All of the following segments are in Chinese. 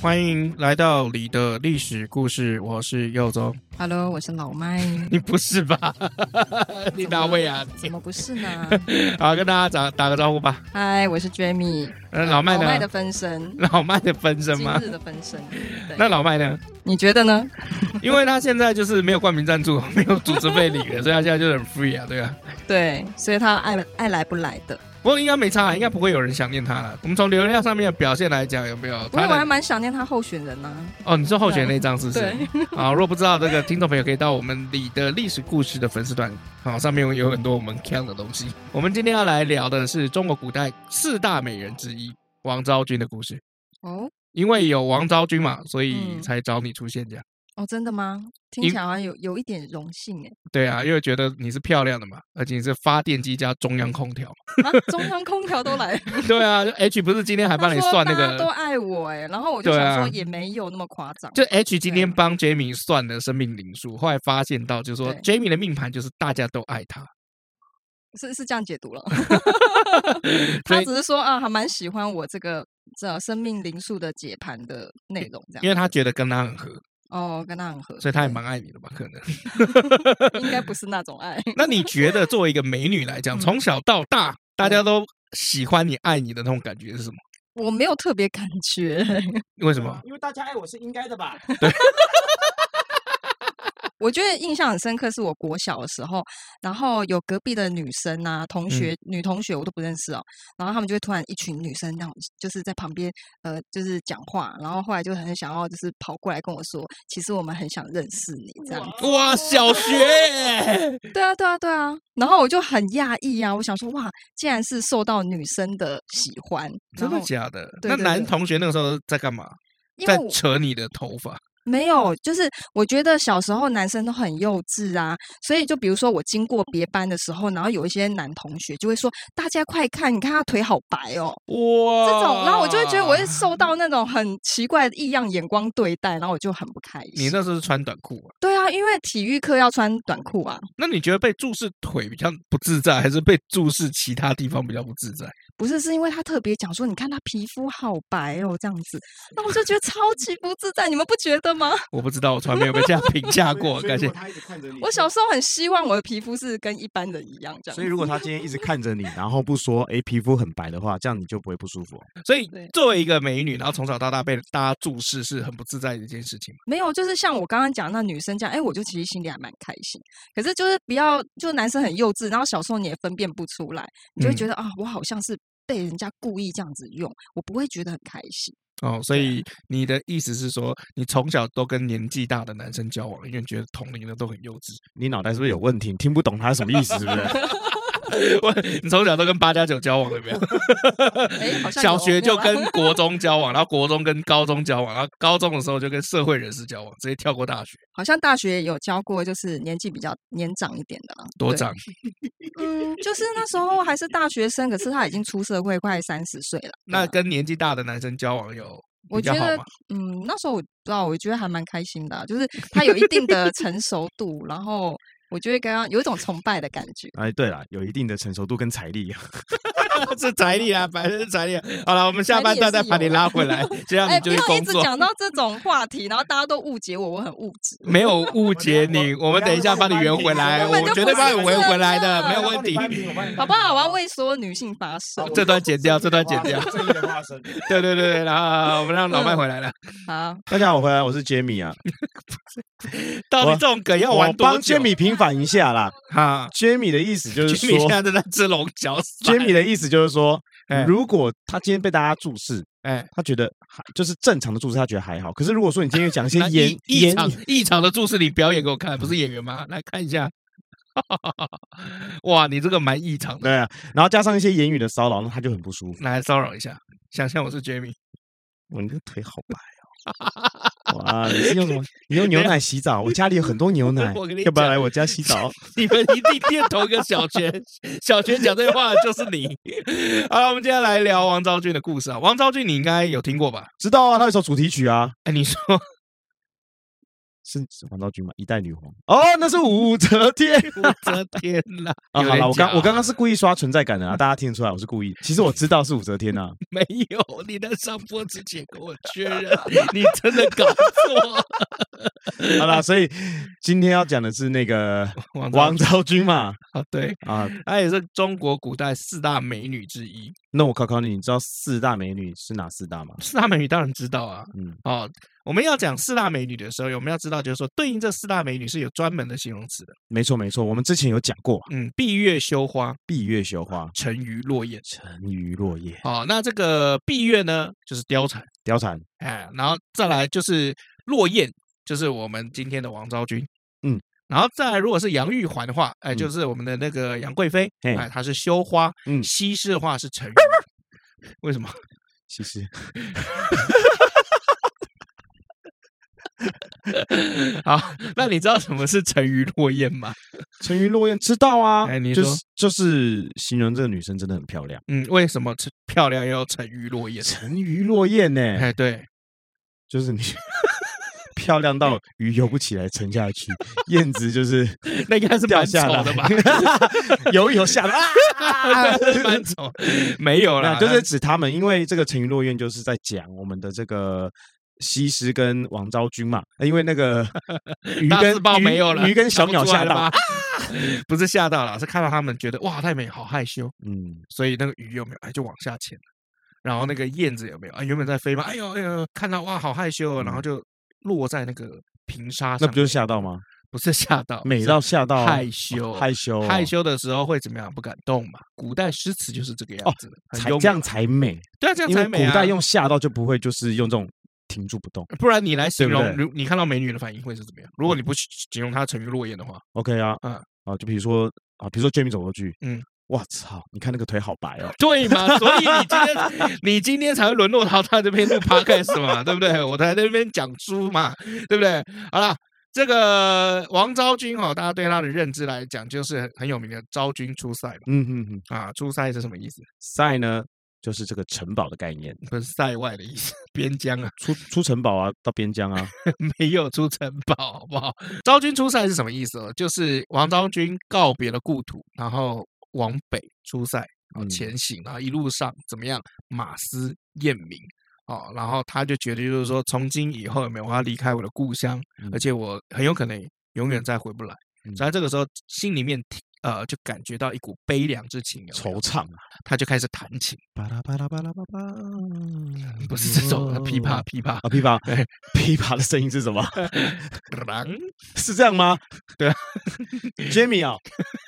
欢迎来到你的历史故事，我是佑宗。Hello，我是老麦。你不是吧？你哪位啊？怎么不是呢？好，跟大家打打个招呼吧。嗨，我是 Jamie。呃，老麦呢？老麦的分身。老麦的分身吗？今日的分身。那老麦呢？你觉得呢？因为他现在就是没有冠名赞助，没有组织费领的，所以他现在就很 free 啊，对啊。对，所以他爱爱来不来的。不过应该没差，应该不会有人想念他了。我们从流量上面的表现来讲，有没有？不过我还蛮想念他候选人呢、啊。哦，你说候选人那张是不是？对。好，如果不知道这个听众朋友，可以到我们里的历史故事的粉丝团，好，上面有很多我们看的东西。我们今天要来聊的是中国古代四大美人之一王昭君的故事。哦。因为有王昭君嘛，所以才找你出现这样。哦，真的吗？听起来好像有有一点荣幸哎。对啊，因为觉得你是漂亮的嘛，而且你是发电机加中央空调。啊，中央空调都来。对啊，H 不是今天还帮你算那个？都爱我哎，然后我就想说也没有那么夸张。就 H 今天帮 Jamie 算的生命灵数，后来发现到就是说 Jamie 的命盘就是大家都爱他。是是这样解读了。他只是说啊，还蛮喜欢我这个这生命灵数的解盘的内容这样。因为他觉得跟他很合。哦，跟他很合，所以他也蛮爱你的吧？可能 应该不是那种爱。那你觉得作为一个美女来讲，从小到大大家都喜欢你、爱你的那种感觉是什么？我没有特别感觉。为什么？因为大家爱我是应该的吧？对。我觉得印象很深刻，是我国小的时候，然后有隔壁的女生啊，同学、嗯、女同学我都不认识哦，然后他们就会突然一群女生那种，就是在旁边呃，就是讲话，然后后来就很想要就是跑过来跟我说，其实我们很想认识你这样。哇，小学？对啊，对啊，对啊，然后我就很讶异啊，我想说哇，竟然是受到女生的喜欢，真的假的？那男同学那个时候在干嘛？在扯你的头发？没有，就是我觉得小时候男生都很幼稚啊，所以就比如说我经过别班的时候，然后有一些男同学就会说：“大家快看，你看他腿好白哦。”哇，这种，然后我就会觉得我会受到那种很奇怪的异样眼光对待，然后我就很不开心。你那时候是穿短裤啊？对啊，因为体育课要穿短裤啊。那你觉得被注视腿比较不自在，还是被注视其他地方比较不自在？不是，是因为他特别讲说：“你看他皮肤好白哦，这样子。”那我就觉得超级不自在，你们不觉得吗？我不知道，我从来没有被这样评价过。感谢。我小时候很希望我的皮肤是跟一般人一样这样。所以如果他今天一直看着你，然后不说“ 哎，皮肤很白”的话，这样你就不会不舒服。所以作为一个美女，然后从小到大被大家注视，是很不自在的一件事情。没有，就是像我刚刚讲那女生这样，哎，我就其实心里还蛮开心。可是就是比较，就男生很幼稚，然后小时候你也分辨不出来，你就会觉得、嗯、啊，我好像是被人家故意这样子用，我不会觉得很开心。哦，所以你的意思是说，你从小都跟年纪大的男生交往，因为觉得同龄的都很幼稚。你脑袋是不是有问题？你听不懂他什么意思，是不是？我你从小都跟八加九交往了没有？欸、好像小学就跟 国中交往，然后国中跟高中交往，然后高中的时候就跟社会人士交往，直接跳过大学。好像大学有交过，就是年纪比较年长一点的。多长？嗯，就是那时候还是大学生，可是他已经出社会，快三十岁了。那跟年纪大的男生交往有？我觉得，嗯，那时候我不知道，我觉得还蛮开心的，啊，就是他有一定的成熟度，然后。我觉得刚刚有一种崇拜的感觉。哎，对了，有一定的成熟度跟财力，是财力啊，反正是财力。好了，我们下半段再把你拉回来，这样你就会工作。一直讲到这种话题，然后大家都误解我，我很物质。没有误解你，我们等一下帮你圆回来，我绝对帮你圆回来的，没有问题。好不好？我要为所有女性发声。这段剪掉，这段剪掉。正义的化身。对对对，然后我们让老麦回来了。好，大家好，我回来，我是杰米啊。到底这种梗要玩多久？杰米平反一下啦，哈，Jamie 的意思就是说，现在正在吃龙角。Jamie 的意思就是说，如果他今天被大家注视，哎，他觉得还就是正常的注视，他觉得还好。可是如果说你今天讲一些演异常异常的注视，你表演给我看，不是演员吗？来看一下，哇，你这个蛮异常的。对啊，然后加上一些言语的骚扰，那他就很不舒服。来骚扰一下，想象我是 Jamie，我你的腿好白哦。哇，你是用什么？你用牛奶洗澡？我家里有很多牛 奶，要不要来我家洗澡？你们一定念同一个小泉，小泉讲这句话的就是你。好了，我们接下来聊王昭君的故事啊。王昭君你应该有听过吧？知道啊，他有首主题曲啊。哎，你说。是王昭君吗？一代女皇哦，那是武则天，武则天啦。啊，好了，我刚我刚刚是故意刷存在感的啊，大家听得出来我是故意。其实我知道是武则天呐，没有，你在上播之前跟我确认，你真的搞错。好了，所以今天要讲的是那个王昭君嘛。啊，对啊，她也是中国古代四大美女之一。那我考考你，你知道四大美女是哪四大吗？四大美女当然知道啊。嗯，哦。我们要讲四大美女的时候，我们要知道，就是说对应这四大美女是有专门的形容词的。没错，没错，我们之前有讲过。嗯，闭月羞花，闭月羞花，沉鱼落雁，沉鱼落雁。哦，那这个闭月呢，就是貂蝉，貂蝉。哎，然后再来就是落雁，就是我们今天的王昭君。嗯，然后再来，如果是杨玉环的话，哎，就是我们的那个杨贵妃，哎，她是羞花。嗯，西施的话是沉鱼。为什么？西施。好，那你知道什么是沉鱼落雁吗？沉鱼落雁知道啊，哎，你说就是就是形容这个女生真的很漂亮。嗯，为什么漂亮要沉鱼落雁？沉鱼落雁呢？哎，对，就是你 漂亮到鱼游不起来，沉下去，燕子就是那应该是掉下来的吧？游一游下来啊，蛮丑，没有啦，就是指他们，因为这个沉鱼落雁就是在讲我们的这个。西施跟王昭君嘛，因为那个 鱼跟鱼没有了，鱼跟小鸟吓到，啊、不是吓到了，是看到他们觉得哇太美，好害羞，嗯，所以那个鱼有没有哎就往下潜了，然后那个燕子有没有啊原本在飞嘛，哎呦哎呦看到哇好害羞，然后就落在那个平沙上，那不就是吓到吗？不是吓到，美到吓到害羞害羞害羞的时候会怎么样？不敢动嘛。古代诗词就是这个样子的，才这样才美，对啊这样才美，古代用吓到就不会就是用这种。停住不动，不然你来形容，如你看到美女的反应会是怎么样？如果你不形容她沉鱼落雁的话，OK 啊，嗯，啊，就比如说啊，比如说 Jamie 走过去，嗯，我操，你看那个腿好白哦，对嘛？所以你今天你今天才会沦落到他这边录 Podcast 嘛，对不对？我在那边讲书嘛，对不对？好了，这个王昭君哈，大家对她的认知来讲，就是很有名的昭君出塞嘛，嗯嗯嗯，啊，出塞是什么意思？塞呢？就是这个城堡的概念，不是塞外的意思，边疆啊，出出城堡啊，到边疆啊，没有出城堡，好不好？昭君出塞是什么意思？就是王昭君告别了故土，然后往北出塞，然后前行，然后一路上怎么样？马嘶雁鸣，哦，然后他就觉得就是说，从今以后有没有我要离开我的故乡，而且我很有可能永远再回不来，所以这个时候心里面。呃，就感觉到一股悲凉之情，惆怅啊，他就开始弹琴，巴拉巴拉巴拉巴拉，不是这种琵琶，琵琶啊，琵琶，琵琶的声音是什么？是这样吗？对啊，Jimmy 啊，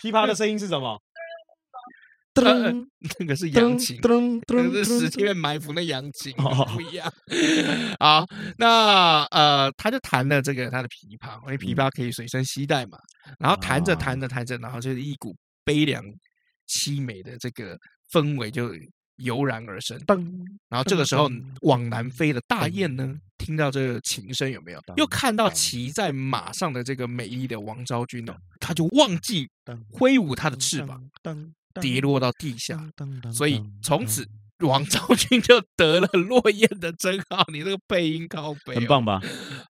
琵琶的声音是什么？噔，那个是扬琴，噔噔，那是十天埋伏的扬琴，不一样。好，那呃，他就弹了这个他的琵琶，因为琵琶可以随身携带嘛。然后弹着弹着弹着，然后就是一股悲凉凄美的这个氛围就油然而生。噔，然后这个时候往南飞的大雁呢，听到这个琴声有没有？又看到骑在马上的这个美丽的王昭君哦，他就忘记挥舞他的翅膀。跌落到地下，所以从此 王昭君就得了落雁的称号。你这个配音高飞，很棒吧？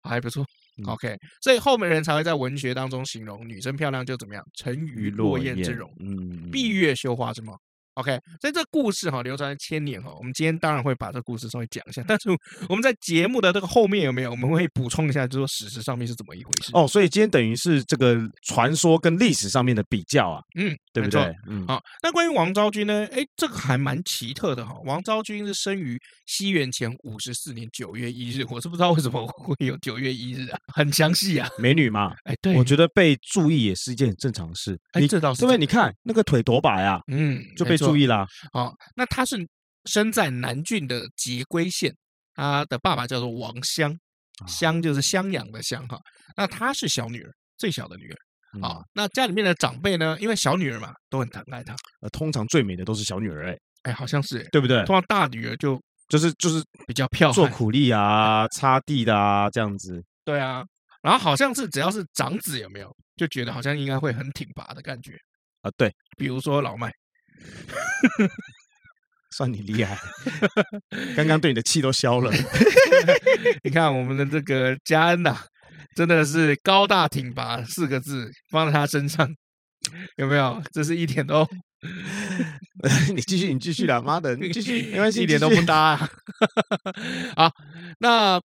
还不错。OK，所以后面人才会在文学当中形容女生漂亮就怎么样？沉鱼落雁之容，嗯，闭月羞花之貌。OK，所以这故事哈流传了千年哈，我们今天当然会把这个故事稍微讲一下，但是我们在节目的这个后面有没有？我们会补充一下，就是说史实上面是怎么一回事。哦，所以今天等于是这个传说跟历史上面的比较啊，嗯，对不对？嗯，好，那关于王昭君呢？哎，这个还蛮奇特的哈。王昭君是生于西元前五十四年九月一日，我是不知道为什么会有九月一日啊，很详细啊，美女嘛，哎，对，我觉得被注意也是一件很正常的事。哎，这倒是，因为你看那个腿多白啊，嗯，就被。注意啦，好，那他是生在南郡的节归县，他的爸爸叫做王襄，襄就是襄阳的襄哈。那她是小女儿，最小的女儿。啊。那家里面的长辈呢，因为小女儿嘛，都很疼爱她。呃，通常最美的都是小女儿，哎，哎，好像是，对不对？通常大女儿就就是就是比较漂亮，做苦力啊、擦地的啊，这样子。对啊，然后好像是只要是长子，有没有就觉得好像应该会很挺拔的感觉啊？对，比如说老麦。算你厉害，刚刚对你的气都消了。你看我们的这个嘉恩呐、啊，真的是高大挺拔四个字放在他身上，有没有？这是一点都……你继续，你继续啦，妈的，你继续，没关系，一点都不搭啊。好，那。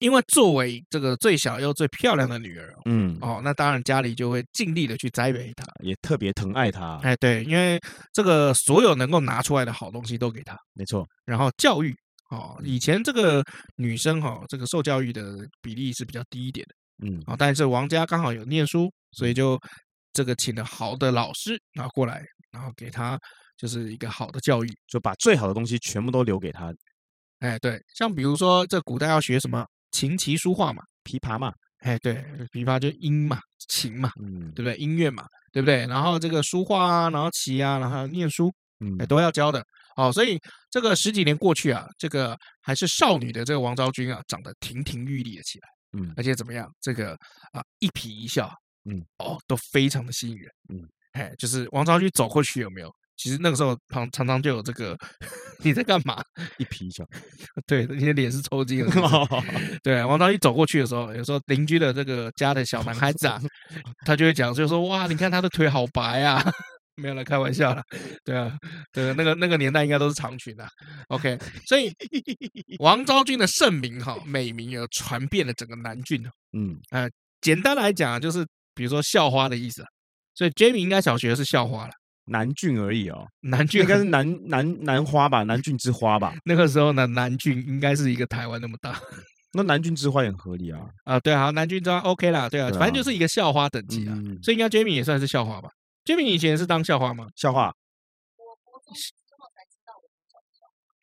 因为作为这个最小又最漂亮的女儿，嗯，哦，那当然家里就会尽力的去栽培她，也特别疼爱她。哎，对，因为这个所有能够拿出来的好东西都给她，没错。然后教育，哦，以前这个女生哈，这个受教育的比例是比较低一点的，嗯，啊，但是王家刚好有念书，所以就这个请了好的老师，然后过来，然后给她就是一个好的教育，就把最好的东西全部都留给她。哎，对，像比如说这古代要学什么？琴棋书画嘛，琵琶嘛，哎，对，琵琶就音嘛，琴嘛，嗯，对不对？音乐嘛，对不对？然后这个书画啊，然后棋啊，然后念书，嗯，都要教的。哦，所以这个十几年过去啊，这个还是少女的这个王昭君啊，长得亭亭玉立了起来，嗯，而且怎么样？这个啊，一颦一笑，嗯，哦，都非常的吸引人，嗯，哎，就是王昭君走过去有没有？其实那个时候常常常就有这个，你在干嘛？一皮一笑，对，你的脸是抽筋了。对，王昭君走过去的时候，有时候邻居的这个家的小男孩子啊，他就会讲，就说哇，你看他的腿好白啊，没有了开玩笑了。对啊，对，那个那个年代应该都是长裙啊。OK，所以王昭君的盛名哈美名也传遍了整个南郡。嗯，呃，简单来讲就是比如说校花的意思。所以 Jamie 应该小学是校花了。南郡而已哦，南郡应该是南南南花吧，南郡之花吧。那个时候呢，南郡应该是一个台湾那么大，那南郡之花也很合理啊。啊，对啊，南郡之花 OK 啦，对啊，反正就是一个校花等级啊。所以应该 Jamie 也算是校花吧？Jamie 以前是当校花吗？校花。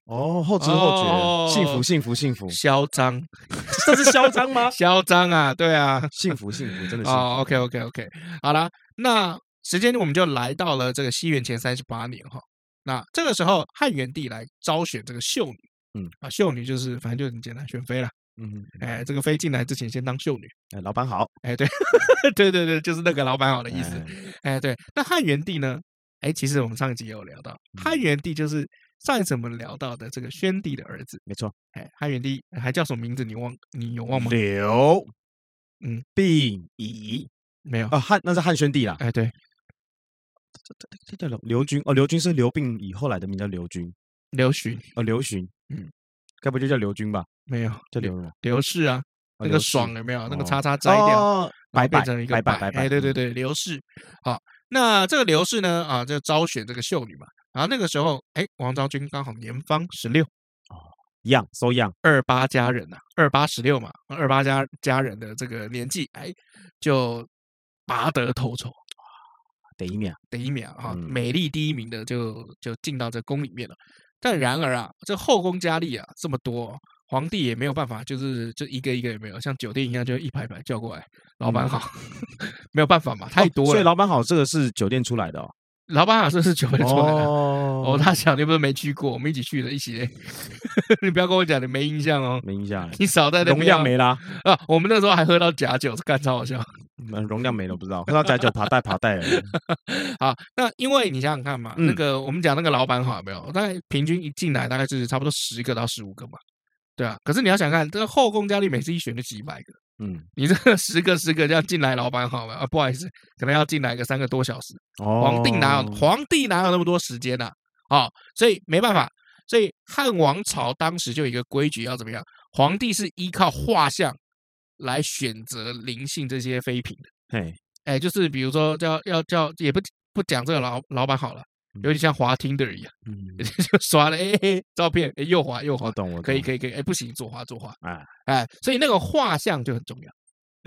哦，后知后觉，幸福幸福幸福，嚣张，这是嚣张吗？嚣张啊，对啊，幸福幸福，真的是。哦，OK OK OK，好啦，那。时间我们就来到了这个西元前三十八年哈，那这个时候汉元帝来招选这个秀女，嗯啊，秀女就是反正就很简单选妃了，嗯，哎，这个妃进来之前先当秀女，哎，老板好，哎，对，对对对，就是那个老板好的意思，哎，对，那汉元帝呢？哎，其实我们上一集也有聊到，汉元帝就是上一次我们聊到的这个宣帝的儿子，没错，哎，汉元帝还叫什么名字？你忘？你有忘吗？刘，嗯，病已没有啊？汉那是汉宣帝啦，哎，对。这这叫刘刘军哦，刘军是刘病已后来的名叫刘军，刘询哦，刘询，嗯，该不就叫刘军吧？没有，叫刘什么？刘氏啊，那个爽有没有？那个叉叉摘掉，白变成一个白白白。哎，对对对，刘氏。好，那这个刘氏呢？啊，就招选这个秀女嘛。然后那个时候，哎，王昭君刚好年方十六，哦，young so young，二八佳人呐，二八十六嘛，二八佳佳人的这个年纪，哎，就拔得头筹。第一秒，第一秒哈，美丽第一名的就就进到这宫里面了。但然而啊，这后宫佳丽啊这么多，皇帝也没有办法，就是就一个一个也没有，像酒店一样就一排排叫过来，老板好，没有办法嘛，太多了。所以老板好，这个是酒店出来的哦。老板好，像是九分出来的哦。哦，他想你不是没去过，我们一起去的，一起。你不要跟我讲你没印象哦，没印象。你少在那容量没啦啊！我们那时候还喝到假酒，干超好笑。容量没了，不知道。喝到假酒，爬带爬带。好，那因为你想想看嘛，那个我们讲那个老板好没有？大概平均一进来大概就是差不多十个到十五个嘛，对啊。可是你要想看这个后宫佳丽，每次一选就几百个，嗯，你这个十个十个这样进来，老板好了？啊，不好意思，可能要进来个三个多小时。哦，皇帝哪有皇帝哪有那么多时间呢？啊，所以没办法，所以汉王朝当时就有一个规矩，要怎么样？皇帝是依靠画像。来选择临幸这些妃嫔的，哎哎，就是比如说叫要叫，也不不讲这个老老板好了，有点像滑 Tinder 一样，嗯，就刷了哎照片，哎右滑右滑，懂我可以可以可以，哎不行左滑左滑，哎哎，所以那个画像就很重要，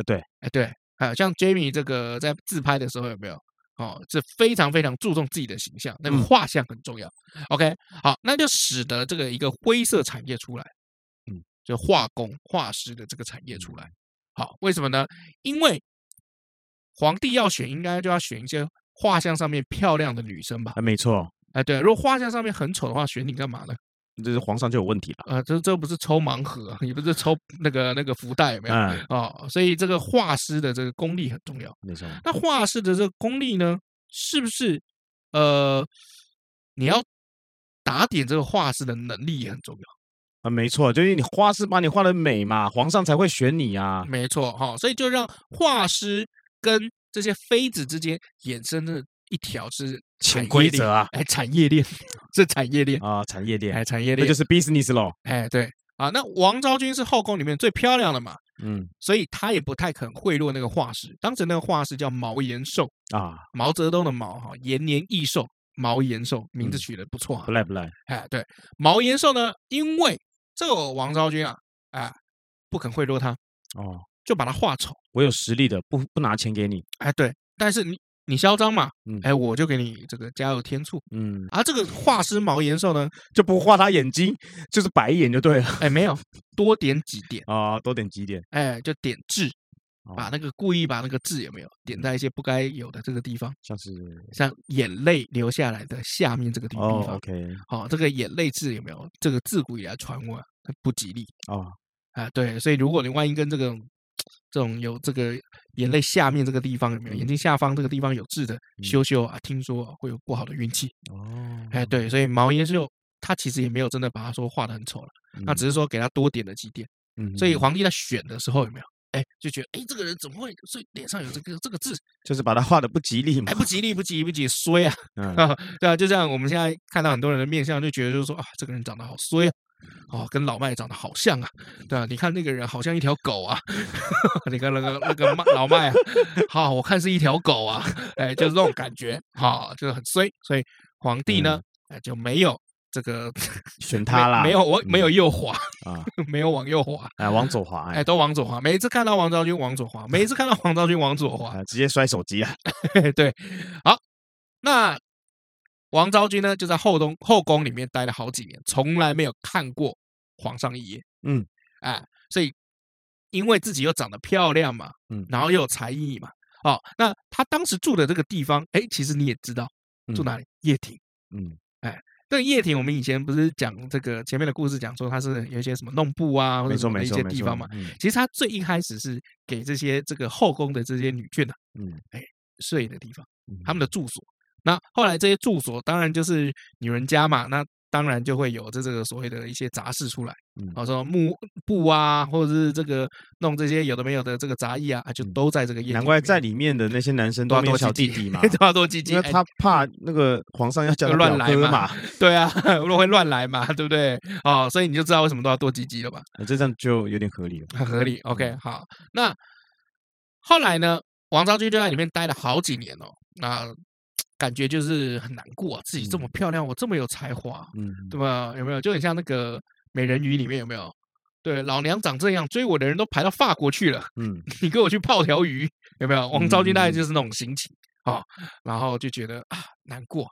对，哎对，还有像 Jamie 这个在自拍的时候有没有？哦，是非常非常注重自己的形象，那个画像很重要。OK，好，那就使得这个一个灰色产业出来，嗯，就画工画师的这个产业出来。好，为什么呢？因为皇帝要选，应该就要选一些画像上面漂亮的女生吧？啊，没错。哎，对，如果画像上面很丑的话，选你干嘛呢？这是皇上就有问题了。啊，这这不是抽盲盒，也不是抽那个那个福袋，有没有？啊、嗯哦，所以这个画师的这个功力很重要。没错。那画师的这个功力呢，是不是呃，你要打点这个画师的能力也很重要啊？没错，就是你画师把你画的美嘛，皇上才会选你啊。没错，哈、哦，所以就让画师跟这些妃子之间衍生的一条是潜规则啊，哎，产业链 是产业链啊，产业链，哎，产业链，那就是 business 咯。哎，对啊，那王昭君是后宫里面最漂亮的嘛，嗯，所以她也不太肯贿赂那个画师。当时那个画师叫毛延寿啊，毛泽东的毛哈，延年益寿，毛延寿名字取得不错啊，不赖不赖。哎，对，毛延寿呢，因为这个王昭君啊，哎，不肯贿赂他哦。就把它画丑，我有实力的，不不拿钱给你。哎，对，但是你你嚣张嘛，嗯，哎，我就给你这个加油添醋，嗯。而这个画师毛延寿呢，就不画他眼睛，就是白眼就对了。哎，没有，多点几点啊，多点几点，哎，就点痣，把那个故意把那个痣有没有点在一些不该有的这个地方，像是像眼泪流下来的下面这个地方。哦，OK，好，这个眼泪痣有没有？这个自古以来传闻不吉利啊，哎，对，所以如果你万一跟这个。这种有这个眼泪下面这个地方有没有？眼睛下方这个地方有痣的修修啊，听说会有不好的运气哦。哎，对，所以毛延寿他其实也没有真的把他说画得很丑了，那只是说给他多点了几点。嗯，所以皇帝在选的时候有没有？哎，就觉得哎，这个人怎么会所以脸上有这个这个痣？就是把他画的不吉利嘛。哎，不吉利，不吉利，不吉利，衰啊！对啊，就这样，我们现在看到很多人的面相，就觉得就是说啊，这个人长得好衰啊。哦，跟老麦长得好像啊，对啊，你看那个人好像一条狗啊，你看那个那个老麦啊，好，我看是一条狗啊，哎，就是这种感觉，好，就是很衰，所以皇帝呢，哎，就没有这个 选他啦，没有我没有右滑啊，没有往右滑，哎，往左滑，哎，都往左滑，每一次看到王昭君往左滑，每一次看到王昭君往左滑，直接摔手机啊，对，好，那。王昭君呢，就在后宫后宫里面待了好几年，从来没有看过皇上一眼。嗯，哎，所以因为自己又长得漂亮嘛，嗯，然后又有才艺嘛，哦，那他当时住的这个地方，哎，其实你也知道住哪里？掖庭。嗯，哎，这个掖庭，我们以前不是讲这个前面的故事，讲说他是有一些什么弄布啊，或者什么一些地方嘛。其实他最一开始是给这些这个后宫的这些女眷呐，嗯，哎，睡的地方，他们的住所。那后来这些住所当然就是女人家嘛，那当然就会有这这个所谓的一些杂事出来，嗯，好说木布啊，或者是这个弄这些有的没有的这个杂役啊，就都在这个。难怪在里面的那些男生都要多小弟弟 嘛，都要多鸡鸡，因为他怕那个皇上要 叫他乱来嘛，对啊，会乱来嘛，对不对？哦，所以你就知道为什么都要多鸡鸡了吧？这样就有点合理了，很合理。OK，好，那后来呢，王昭君就在里面待了好几年哦，那。感觉就是很难过，啊，自己这么漂亮，嗯、我这么有才华，嗯，对吧？有没有？就很像那个美人鱼里面有没有？对，老娘长这样，追我的人都排到法国去了，嗯，你给我去泡条鱼，有没有？王昭君大概就是那种心情啊，哦，然后就觉得啊难过，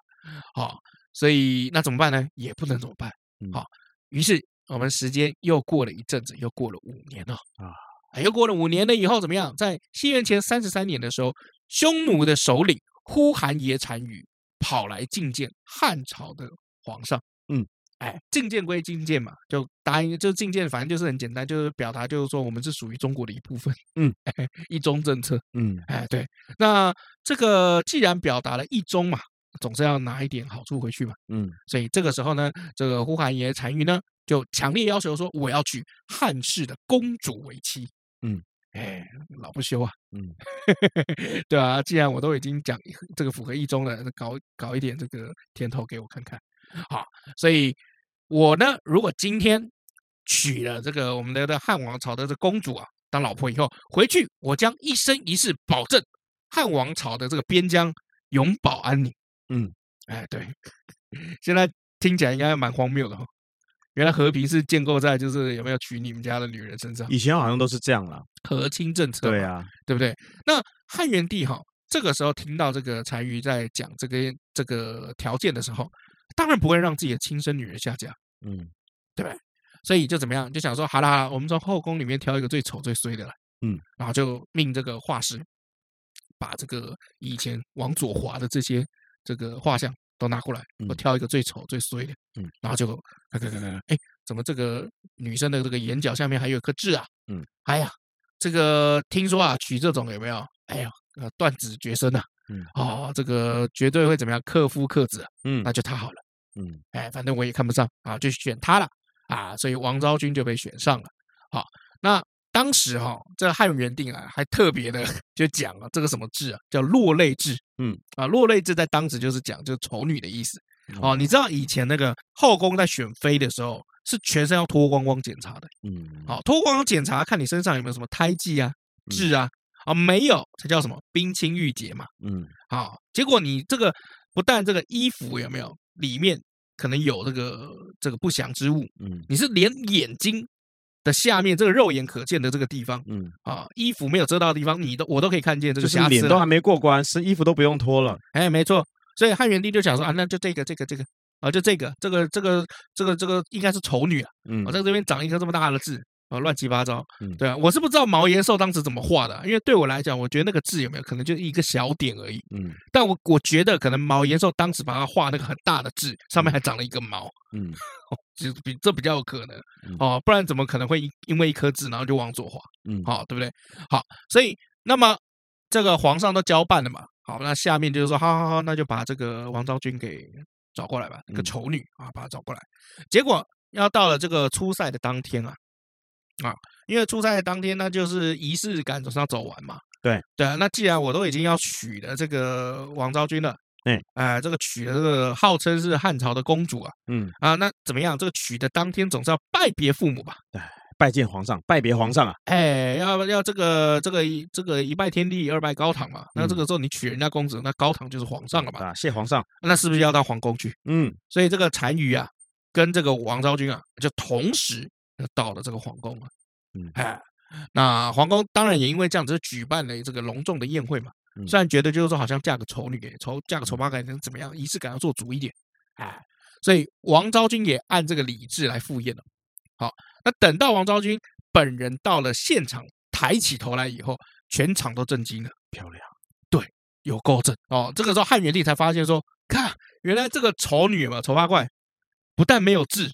好，哦，所以那怎么办呢？也不能怎么办，好，哦，于是我们时间又过了一阵子，又过了五年了啊，又过了五年了以后怎么样？在西元前三十三年的时候，匈奴的首领。呼韩邪单于跑来觐见汉朝的皇上，嗯，哎，觐见归觐见嘛，就答应，就觐见，反正就是很简单，就是表达，就是说我们是属于中国的一部分，嗯，哎，一中政策，嗯，哎，对，那这个既然表达了一中嘛，总是要拿一点好处回去嘛，嗯，所以这个时候呢，这个呼韩邪单于呢，就强烈要求说，我要娶汉室的公主为妻，嗯。哎，老不休啊，嗯，对啊，既然我都已经讲这个符合一中了，搞搞一点这个甜头给我看看，好，所以我呢，如果今天娶了这个我们的的汉王朝的这公主啊当老婆以后，回去我将一生一世保证汉王朝的这个边疆永保安宁。嗯，哎，对，现在听起来应该蛮荒谬的哈。原来和平是建构在就是有没有娶你们家的女人身上？以前好像都是这样啦，和亲政策。对啊，对不对？那汉元帝哈，这个时候听到这个单于在讲这个这个条件的时候，当然不会让自己的亲生女人下嫁，嗯，对不对？所以就怎么样？就想说，好了好了，我们从后宫里面挑一个最丑最衰的来，嗯，然后就命这个画师把这个以前往左滑的这些这个画像都拿过来，我挑一个最丑最衰的，嗯，然后就看看看看，哎，怎么这个女生的这个眼角下面还有一颗痣啊？嗯，哎呀，这个听说啊，取这种有没有？哎呀，断子绝孙呐！嗯，哦，这个绝对会怎么样？克夫克子，嗯，那就他好了，嗯，哎，反正我也看不上啊，就选他了啊，所以王昭君就被选上了。好，那当时哈，这汉元帝啊，还特别的 就讲了这个什么痣啊，叫落泪痣，嗯，啊，落泪痣在当时就是讲就是丑女的意思。哦，你知道以前那个后宫在选妃的时候，是全身要脱光光检查的，嗯，好，脱光光检查，看你身上有没有什么胎记啊、痣啊。啊，没有，才叫什么冰清玉洁嘛。嗯，好，结果你这个不但这个衣服有没有里面可能有这个这个不祥之物，嗯，你是连眼睛的下面这个肉眼可见的这个地方，嗯，啊，衣服没有遮到的地方，你都我都可以看见这个瑕疵，脸都还没过关，是衣服都不用脱了。哎，没错，所以汉元帝就想说啊，那就这个这个这个啊，就这个这个这个这个这个应该是丑女啊，嗯，我在这边长一颗这么大的痣。啊，乱七八糟，嗯，对啊，我是不知道毛延寿当时怎么画的，啊，因为对我来讲，我觉得那个字有没有可能就一个小点而已，嗯，但我我觉得可能毛延寿当时把它画那个很大的字，上面还长了一个毛，嗯，就比这比较有可能，哦，不然怎么可能会因为一颗痣然后就往左画，嗯，好，对不对？好，所以那么这个皇上都交办了嘛，好，那下面就是说，好好好，那就把这个王昭君给找过来吧，那个丑女啊，把她找过来，结果要到了这个出塞的当天啊。啊，因为出差的当天，那就是仪式感总是要走完嘛。对对啊，那既然我都已经要娶了这个王昭君了，哎哎、呃，这个娶的这个号称是汉朝的公主啊，嗯啊，那怎么样？这个娶的当天总是要拜别父母吧？对，拜见皇上，拜别皇上啊！哎，要要这个这个这个一拜天地，二拜高堂嘛。那这个时候你娶人家公子，那高堂就是皇上了嘛。啊，谢皇上。那是不是要到皇宫去？嗯，所以这个单于啊，跟这个王昭君啊，就同时。到了这个皇宫了，嗯，哎，那皇宫当然也因为这样子举办了这个隆重的宴会嘛。虽然觉得就是说好像嫁个丑女给丑嫁个丑八怪能怎么样，仪式感要做足一点，哎，所以王昭君也按这个礼制来赴宴了。好，那等到王昭君本人到了现场，抬起头来以后，全场都震惊了。漂亮，对，有够正哦。这个时候汉元帝才发现说，看，原来这个丑女嘛，丑八怪不但没有痣。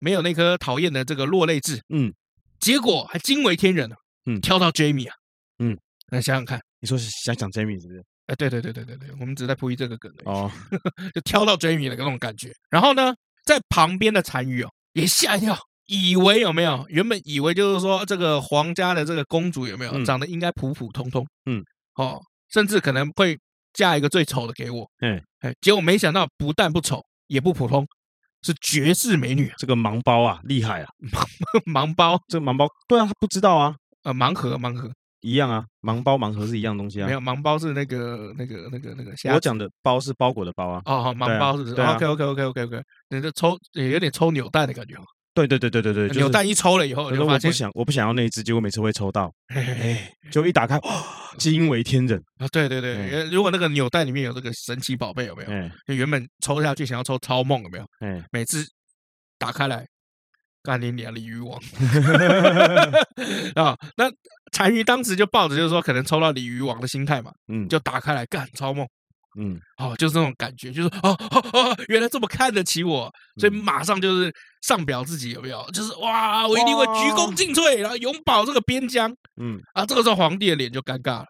没有那颗讨厌的这个落泪痣，嗯，结果还惊为天人了，嗯，挑到 Jamie 啊，嗯，来想想看，你说是想讲 Jamie 是不是？哎，对对对对对对，我们只在铺一这个梗哦，就挑到 Jamie 的那种感觉。然后呢，在旁边的单于哦也吓一跳，以为有没有？原本以为就是说这个皇家的这个公主有没有？长得应该普普通通，嗯，哦，甚至可能会嫁一个最丑的给我，嗯，哎，结果没想到不但不丑，也不普通。是绝世美女，这个盲包啊，厉害啊！盲 盲包，这个盲包，对啊，他不知道啊。呃，盲盒，盲盒一样啊，盲包盲盒是一样东西啊。没有，盲包是那个那个那个那个。我讲的包是包裹的包啊。哦，好，盲包是不是？OK OK OK OK OK，你这抽也有点抽扭蛋的感觉。对对对对对对，扭蛋一抽了以后，就发现我不想我不想要那一只，结果每次会抽到，哎，就一打开，哇，惊为天人啊！对对对，如果那个扭蛋里面有这个神奇宝贝，有没有？就原本抽下去想要抽超梦，有没有？哎，每次打开来，干你娘鲤鱼王啊！那单于当时就抱着就是说可能抽到鲤鱼王的心态嘛，嗯，就打开来干超梦。嗯，哦，就是那种感觉，就是哦哦哦，原来这么看得起我，所以马上就是上表自己有没有？就是哇，我一定会鞠躬尽瘁，然后永保这个边疆。嗯，啊，这个时候皇帝的脸就尴尬了，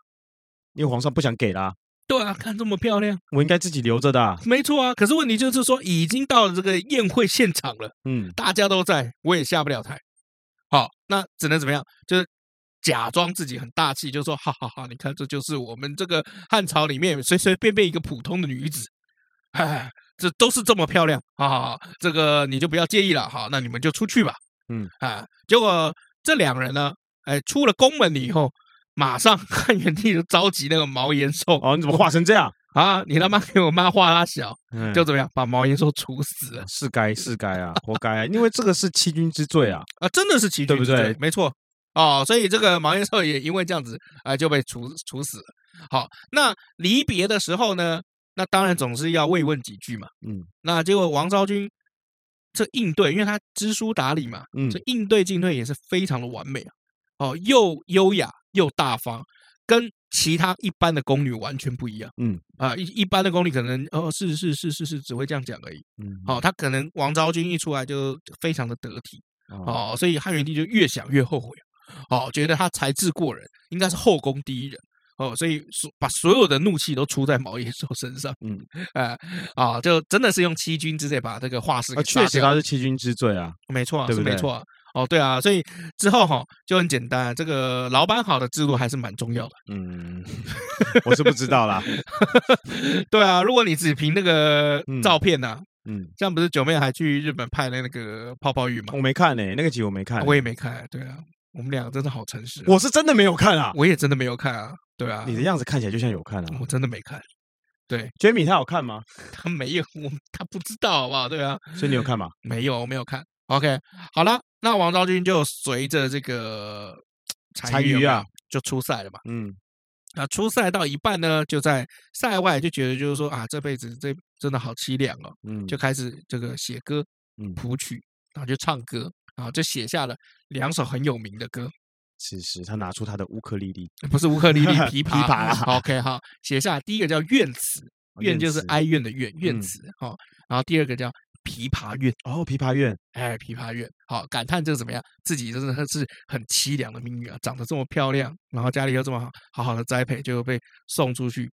因为皇上不想给啦。对啊，看这么漂亮，我应该自己留着的啊。没错啊，可是问题就是说，已经到了这个宴会现场了，嗯，大家都在，我也下不了台。好，那只能怎么样？就是。假装自己很大气，就说：“哈哈哈，你看，这就是我们这个汉朝里面随随便便一个普通的女子，哎，这都是这么漂亮啊！这个你就不要介意了，好，那你们就出去吧。”嗯，啊，结果这两人呢，哎，出了宫门以后，马上汉元帝就召集那个毛延寿。哦，你怎么画成这样 啊？你他妈给我妈画他小，就怎么样把毛延寿处死了？是该是该啊，活该啊！因为这个是欺君之罪啊！啊，真的是欺君之罪，对不对？没错。哦，所以这个毛延寿也因为这样子，啊、呃，就被处处死了。好，那离别的时候呢，那当然总是要慰问几句嘛。嗯，那结果王昭君这应对，因为他知书达理嘛，嗯，这应对进退也是非常的完美啊。哦，又优雅又大方，跟其他一般的宫女完全不一样。嗯啊，一一般的宫女可能哦，是是是是是，只会这样讲而已。嗯，好，他可能王昭君一出来就非常的得体。哦，所以汉元帝就越想越后悔。哦，觉得他才智过人，应该是后宫第一人。哦，所以所把所有的怒气都出在毛延寿身上。嗯，哎，啊，就真的是用欺君之罪把这个画师。确实他是欺君之罪啊，没错，对不对？是没错。哦，对啊，所以之后哈就很简单，这个老板好的制度还是蛮重要的。嗯，我是不知道啦。对啊，如果你只凭那个照片呢，嗯，这样不是九妹还去日本拍了那个泡泡浴吗？我没看呢，那个集我没看，我也没看。对啊，我们两个真的好诚实。我是真的没有看啊，我也真的没有看啊。对啊，你的样子看起来就像有看啊，我真的没看。对，Jamie 他有看吗？他没有，我他不知道，好不好？对啊，所以你有看吗？没有，我没有看。OK，好了，那王昭君就随着这个单于啊，就出塞了嘛。嗯，那出塞到一半呢，就在塞外就觉得就是说啊，这辈子这真的好凄凉哦。嗯，就开始这个写歌，嗯，谱曲，然后就唱歌，然后就写下了两首很有名的歌。此时，他拿出他的乌克丽丽，不是乌克丽丽，琵琶。琵琶。OK，好，写下第一个叫怨词，怨就是哀怨的怨，怨词。好，然后第二个叫琵琶怨。哦，琵琶怨，哎，琵琶怨。好，感叹这个怎么样？自己真的是很凄凉的命运啊！长得这么漂亮，然后家里又这么好，好好的栽培，就被送出去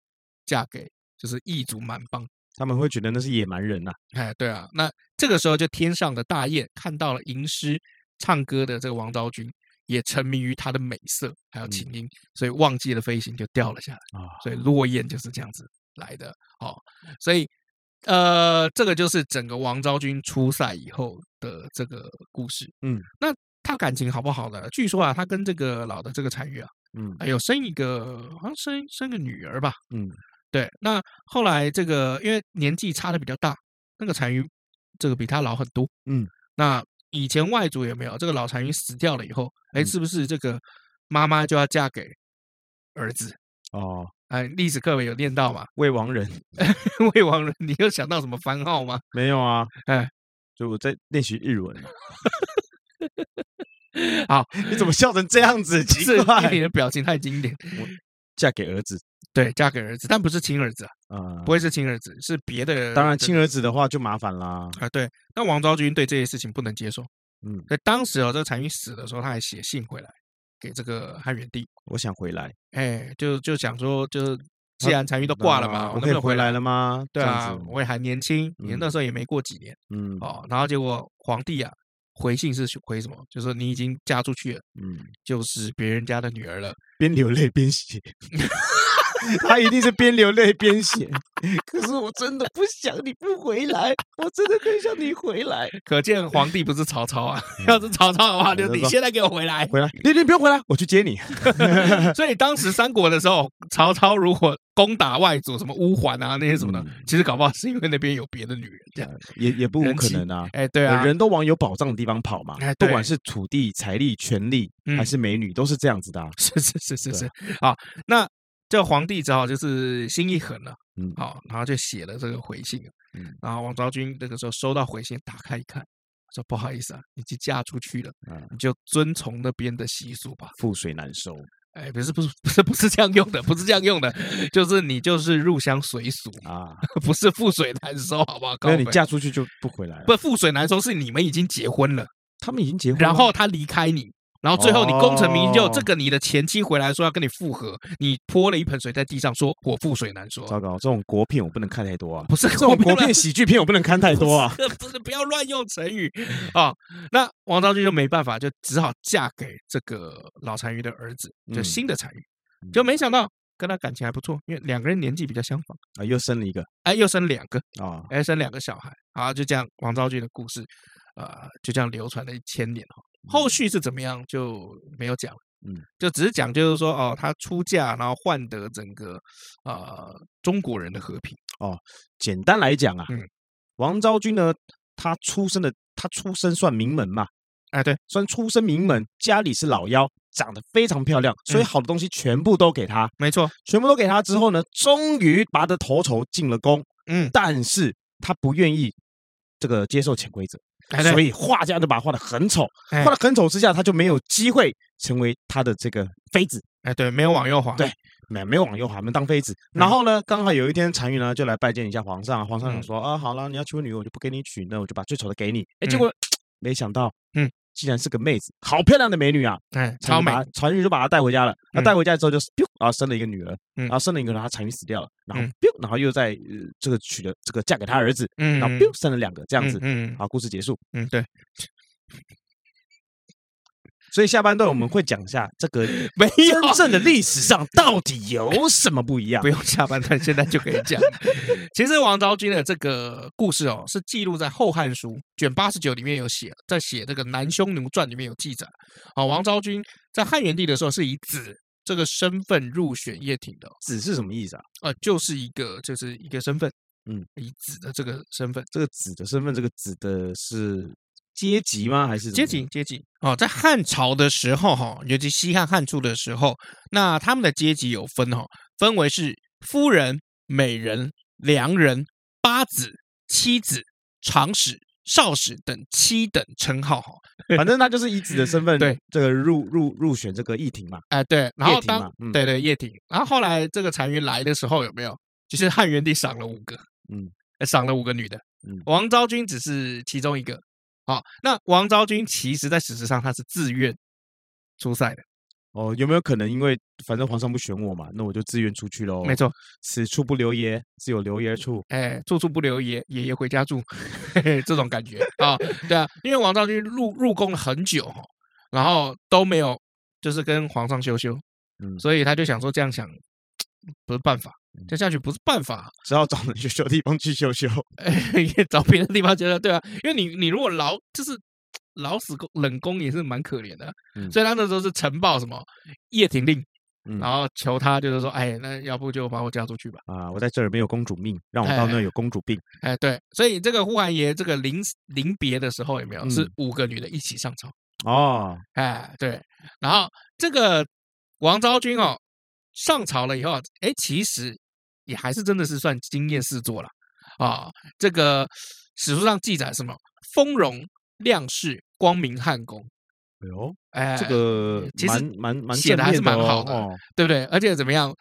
嫁给就是异族蛮邦，他们会觉得那是野蛮人呐。哎，对啊，那这个时候就天上的大雁看到了吟诗唱歌的这个王昭君。也沉迷于她的美色，还有琴音，嗯、所以忘记了飞行，就掉了下来。啊，所以落雁就是这样子来的。哦，所以呃，这个就是整个王昭君出塞以后的这个故事。嗯，那他感情好不好呢？据说啊，他跟这个老的这个单于啊，嗯，还有生一个，好像生生个女儿吧。嗯，对。那后来这个因为年纪差的比较大，那个单于这个比他老很多。嗯，那。以前外族有没有这个老单于死掉了以后，哎，是不是这个妈妈就要嫁给儿子？哦，哎，历史课本有念到嘛？魏王人，魏王人，你有想到什么番号吗？没有啊，哎，就我在练习日文。好，你怎么笑成这样子？奇怪，你的表情太经典。嫁给儿子，对，嫁给儿子，但不是亲儿子啊，嗯、不会是亲儿子，是别的。当然，亲儿子的话就麻烦啦。啊，对，那王昭君对这些事情不能接受。嗯，在当时哦，这个单于死的时候，他还写信回来给这个汉元帝，我想回来。哎，就就想说，就既然单于都挂了嘛，啊、我可以回来了吗？对啊，我也还年轻，你那时候也没过几年。嗯，哦，然后结果皇帝啊。回信是回什么？就是说你已经嫁出去了，嗯，就是别人家的女儿了。边流泪边写，他一定是边流泪边写。可是我真的不想你不回来，我真的很想你回来。可见皇帝不是曹操啊！要是曹操的话，就你现在给我回来，回来，你你不用回来，我去接你。所以当时三国的时候，曹操如果攻打外族，什么乌桓啊那些什么的，嗯、其实搞不好是因为那边有别的女人，这样也也不无可能啊。哎，对啊，人都往有保障的地方跑嘛。哎，不管是土地、财力、权力，还是美女，嗯、都是这样子的、啊。是是是是是。好，那这皇帝只好就是心一狠了，嗯，好，然后就写了这个回信。嗯，然后王昭君那个时候收到回信，打开一看，说不好意思啊，已经嫁出去了，嗯，你就遵从那边的习俗吧，覆水难收。哎，不是不是不是不是这样用的，不是这样用的，就是你就是入乡随俗啊，不是覆水难收，好不好？那你嫁出去就不回来了。不，覆水难收是你们已经结婚了，他们已经结婚了，然后他离开你。然后最后你功成名就，这个你的前妻回来说要跟你复合，你泼了一盆水在地上，说我覆水难收。糟糕，这种国片我不能看太多啊！不是这种国片喜剧片我不能看太多啊！不是，不要乱用成语啊！那王昭君就没办法，就只好嫁给这个老单于的儿子，就新的单于。就没想到跟他感情还不错，因为两个人年纪比较相仿啊，又生了一个，哎，又生两个啊，哎，生两个小孩，好，就这样，王昭君的故事啊，就这样流传了一千年哈。后续是怎么样就没有讲，嗯，就只是讲就是说哦，他出嫁然后换得整个呃中国人的和平。哦。简单来讲啊，嗯，王昭君呢，她出生的她出生算名门嘛，哎，对，算出身名门，家里是老幺，长得非常漂亮，所以好的东西全部都给她，没错，全部都给她之后呢，终于拔得头筹进了宫，嗯，但是她不愿意这个接受潜规则。所以画家就把他画的很丑，画的很丑之下，他就没有机会成为他的这个妃子。哎，对，没有往右滑。对，没没有往右滑门当妃子。然后呢，刚好有一天单于呢就来拜见一下皇上，皇上想说啊，好了，你要娶我女儿，我就不给你娶，那我就把最丑的给你。哎，结果没想到，嗯。竟然是个妹子，好漂亮的美女啊！哎，超美，单于就把她带回家了。那带回家之后，就是然后生了一个女儿，然后生了一个，然后单于死掉了，然后然后又在这个娶了这个嫁给他儿子，然后生了两个，这样子，嗯，好，故事结束。嗯，对。所以下半段我们会讲一下这个 真正的历史上到底有什么不一样。不用下半段，现在就可以讲。其实王昭君的这个故事哦，是记录在《后汉书》卷八十九里面有写，在写这个《南匈奴传》里面有记载。啊，王昭君在汉元帝的时候是以子这个身份入选掖庭的。子是什么意思啊？呃，就是一个就是一个身份，嗯，以子的这个身份，这个子的身份，这个子的是。阶级吗？还是阶级？阶级哦，在汉朝的时候哈，尤其西汉汉初的时候，那他们的阶级有分哈，分为是夫人、美人、良人、八子、妻子、长史、少史等七等称号哈。反正他就是以子的身份对这个入入入选这个议庭嘛。哎，对，然后当对对叶庭，然后后来这个单于来的时候有没有？就是汉元帝赏了五个，嗯，赏了五个女的，嗯，王昭君只是其中一个。好，那王昭君其实，在史实上他是自愿出塞的。哦，有没有可能因为反正皇上不选我嘛，那我就自愿出去喽？没错，此处不留爷，自有留爷处。哎，处处不留爷，爷爷回家住，嘿嘿，这种感觉啊，对啊，因为王昭君入入宫了很久哈，然后都没有就是跟皇上羞羞，嗯，所以他就想说这样想不是办法。这下去不是办法，只好找人去修地方去修修，也，找别的地方修修，对啊，因为你你如果老就是老死冷宫也是蛮可怜的，嗯、所以他那时候是呈报什么掖庭令，嗯、然后求他就是说，哎，那要不就把我嫁出去吧，啊，我在这儿没有公主命，让我到那儿有公主病，哎，哎，对，所以这个呼韩爷这个临临别的时候有没有、嗯、是五个女的一起上朝哦，哎，对，然后这个王昭君哦上朝了以后，哎，其实。也还是真的是算惊艳四座了啊！这个史书上记载什么？丰容亮世，光明汉宫。哎呦，哎，这个其实蛮蛮写的还是蛮好的，对不对？而且怎么样？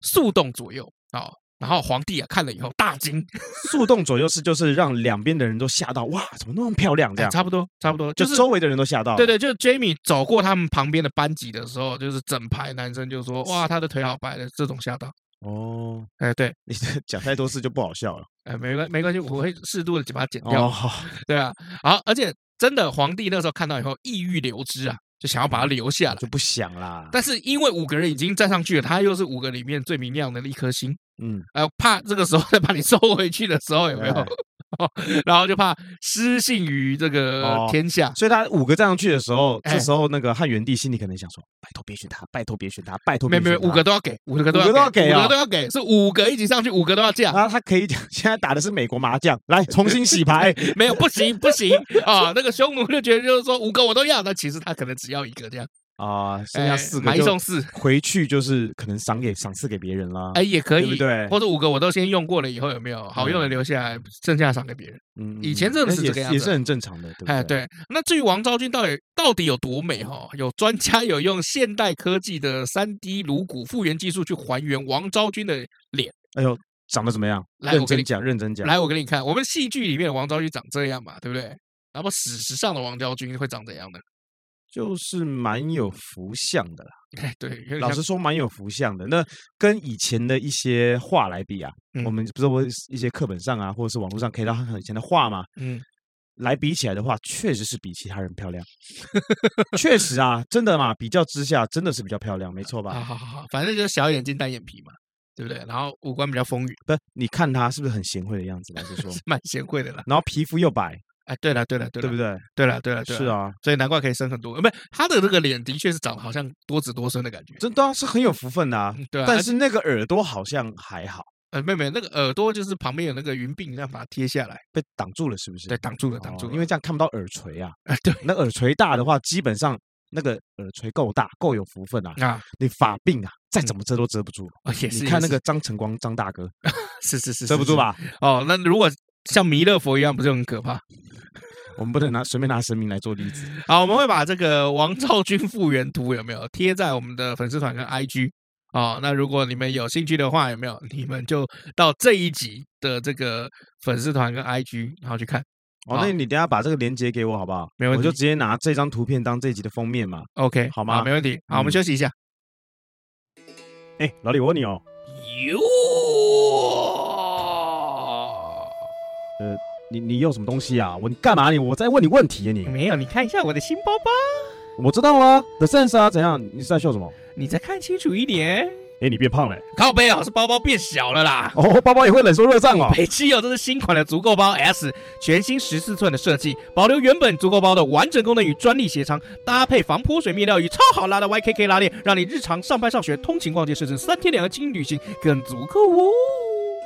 速动左右啊！然后皇帝啊看了以后大惊。速动左右是就是让两边的人都吓到，哇，怎么那么漂亮？这样差不多，差不多，就是周围的人都吓到。对对，就是 Jamie 走过他们旁边的班级的时候，就是整排男生就说：“ 哇，他的腿好白的。”这种吓到。哦，哎，对，你讲太多次就不好笑了。哎，没关没关系，我会适度的把它剪掉。哦，对啊，好，而且真的，皇帝那时候看到以后，意欲留之啊，就想要把他留下来，就不想啦。但是因为五个人已经站上去了，他又是五个里面最明亮的一颗星，嗯，哎，怕这个时候再把你 收回去的时候，有没有？然后就怕失信于这个天下，所以他五个站上去的时候，这时候那个汉元帝心里可能想说：拜托别选他，拜托别选他，拜托。没有没有，五个都要给，五个都要给，五个都要给，是五个一起上去，五个都要这样。然后他可以讲，现在打的是美国麻将，来重新洗牌。没有，不行不行啊！那个匈奴就觉得就是说五个我都要，那其实他可能只要一个这样。啊，剩下四个，买一送四，回去就是可能赏给赏赐给别人啦。哎，也可以，对，或者五个我都先用过了，以后有没有好用的留下来，剩下赏给别人。嗯，以前真的是这个样子，也是很正常的。哎，对。那至于王昭君到底到底有多美哈？有专家有用现代科技的三 D 颅骨复原技术去还原王昭君的脸。哎呦，长得怎么样？来，我跟你讲，认真讲。来，我给你看，我们戏剧里面的王昭君长这样嘛，对不对？那么史实上的王昭君会长怎样的？就是蛮有福相的啦，对，老实说蛮有福相的。那跟以前的一些画来比啊，嗯、我们不是说一些课本上啊，或者是网络上可以到很以前的画嘛，嗯，来比起来的话，确实是比其他人漂亮。确实啊，真的嘛，比较之下真的是比较漂亮，没错吧？好好好，反正就是小眼睛单眼皮嘛，对不对？然后五官比较丰腴，不是？你看他是不是很贤惠的样子？老实说，蛮贤惠的啦。然后皮肤又白。哎，对了，对了，对了，对不对？对了，对了，对，是啊，所以难怪可以生很多。不是他的这个脸，的确是长得好像多子多孙的感觉，真的是很有福分呐。对，但是那个耳朵好像还好。呃，妹妹，那个耳朵就是旁边有那个云鬓，要把它贴下来，被挡住了，是不是？对，挡住了，挡住了，因为这样看不到耳垂啊。哎，对，那耳垂大的话，基本上那个耳垂够大，够有福分啊。啊，你发鬓啊，再怎么遮都遮不住。啊，也是。你看那个张晨光，张大哥，是是是，遮不住吧？哦，那如果像弥勒佛一样，不是很可怕？我们不能拿随便拿神明来做例子。好，我们会把这个王昭君复原图 有没有贴在我们的粉丝团跟 IG 哦，那如果你们有兴趣的话，有没有？你们就到这一集的这个粉丝团跟 IG，然后去看。哦，那你等下把这个链接给我好不好？没问题，我就直接拿这张图片当这一集的封面嘛。OK，好吗？好，没问题。好，我们休息一下。哎、嗯，老李，我问你哦。哟。呃，你你有什么东西啊？我你干嘛你？我在问你问题啊你。没有，你看一下我的新包包。我知道啊，The Sense 啊，怎样？你是在秀什么？你再看清楚一点。哎，你变胖了。靠背啊，是包包变小了啦。哦，包包也会冷缩热胀哦。北七哦，这是新款的足够包 S，全新十四寸的设计，保留原本足够包的完整功能与专利鞋仓，搭配防泼水面料与超好拉的 YKK 拉链，让你日常上班、上学、通勤、逛街，甚至三天两个轻旅行更足够哦。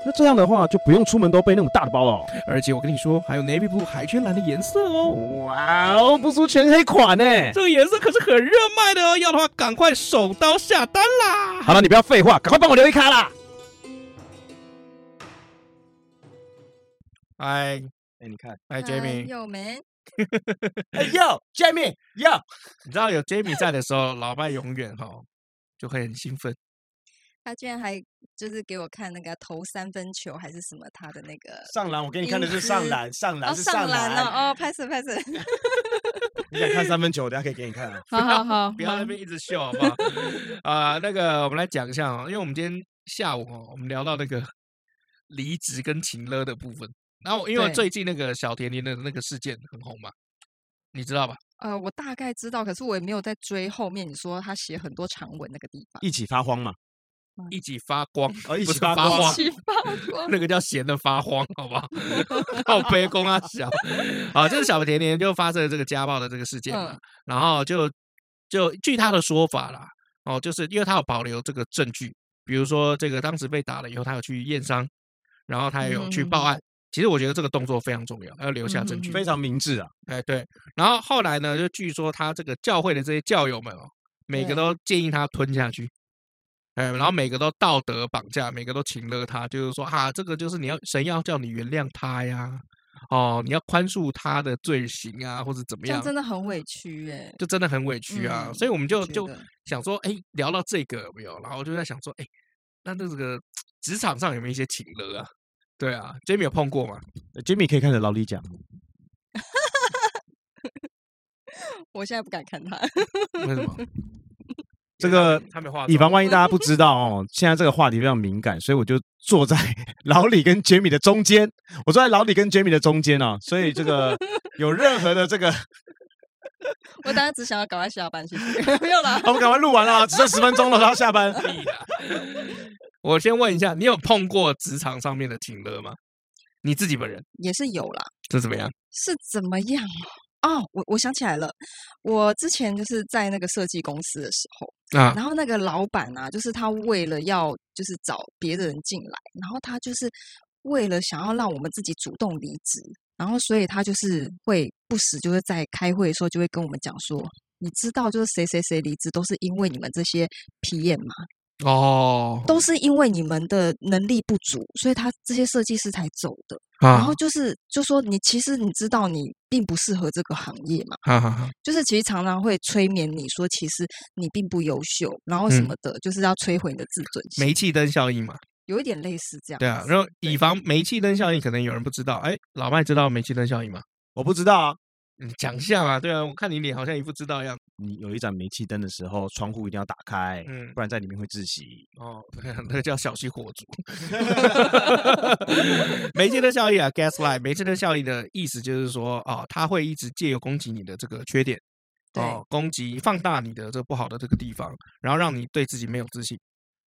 那这样的话就不用出门都背那种大的包了，哦，而且我跟你说，还有 navy blue 海军蓝的颜色哦。哇哦，不出全黑款呢！这个颜色可是很热卖的哦，要的话赶快手刀下单啦！好了，你不要废话，赶快帮我留一卡啦！嗨，哎，你看，嗨，Jamie，有没？哎呦，Jamie，哟，你知道有 Jamie 在的时候，老麦永远哈就会很兴奋。他居然还就是给我看那个投三分球还是什么他的那个上篮，我给你看的是上篮，上篮是上篮哦，拍摄拍摄。你想看三分球，等下可以给你看啊。好好好，不要那边一直秀好不好？啊、呃，那个我们来讲一下啊，因为我们今天下午哦，我们聊到那个 离职跟情勒的部分，然后因为最近那个小甜甜的那个事件很红嘛，你知道吧？呃，我大概知道，可是我也没有在追后面你说他写很多长文那个地方，一起发慌嘛。一起发光，哦，一起发光，一起发光，那个叫闲的发慌，好不好？好悲公啊，小，好，这是小甜甜就发生了这个家暴的这个事件嘛，嗯、然后就就据他的说法啦，哦，就是因为他有保留这个证据，比如说这个当时被打了以后，他有去验伤，然后他也有去报案。嗯、其实我觉得这个动作非常重要，要留下证据，非常明智啊。哎，对。然后后来呢，就据说他这个教会的这些教友们哦，每个都建议他吞下去。哎，然后每个都道德绑架，每个都情勒他，就是说啊，这个就是你要神要叫你原谅他呀，哦，你要宽恕他的罪行啊，或者怎么样？真的很委屈哎，就真的很委屈啊，嗯、所以我们就就想说，哎，聊到这个有没有？然后我就在想说，哎，那这个职场上有没有一些情勒啊？对啊，Jimmy 有碰过吗？Jimmy 可以看着老李讲，我现在不敢看他，为什么？这个以防万一大家不知道哦，现在这个话题非常敏感，所以我就坐在 老李跟杰米的中间。我坐在老李跟杰米的中间哦，所以这个 有任何的这个，我当时只想要赶快下班，谢谢。没有啦，我们赶快录完了，只剩十分钟了，然后下班。我先问一下，你有碰过职场上面的情乐吗？你自己本人也是有啦。这怎么样？是怎么样？哦，我我想起来了，我之前就是在那个设计公司的时候啊，然后那个老板啊，就是他为了要就是找别的人进来，然后他就是为了想要让我们自己主动离职，然后所以他就是会不时就是在开会的时候就会跟我们讲说，你知道就是谁谁谁离职都是因为你们这些 PM 吗？哦，都是因为你们的能力不足，所以他这些设计师才走的。啊、然后就是，就说你其实你知道你并不适合这个行业嘛。哈哈哈、就是其实常常会催眠你说，其实你并不优秀，然后什么的，嗯、就是要摧毁你的自尊心。煤气灯效应嘛，有一点类似这样。对啊，然后以防煤气灯效应，可能有人不知道。哎，老麦知道煤气灯效应吗？我不知道啊。你讲一下嘛，对啊，我看你脸好像一副知道一样。你有一盏煤气灯的时候，窗户一定要打开，嗯，不然在里面会窒息。哦，那个叫小心火烛。煤气灯效应啊，gaslight。煤气灯效应的意思就是说，哦，它会一直借由攻击你的这个缺点，哦，攻击放大你的这个不好的这个地方，然后让你对自己没有自信，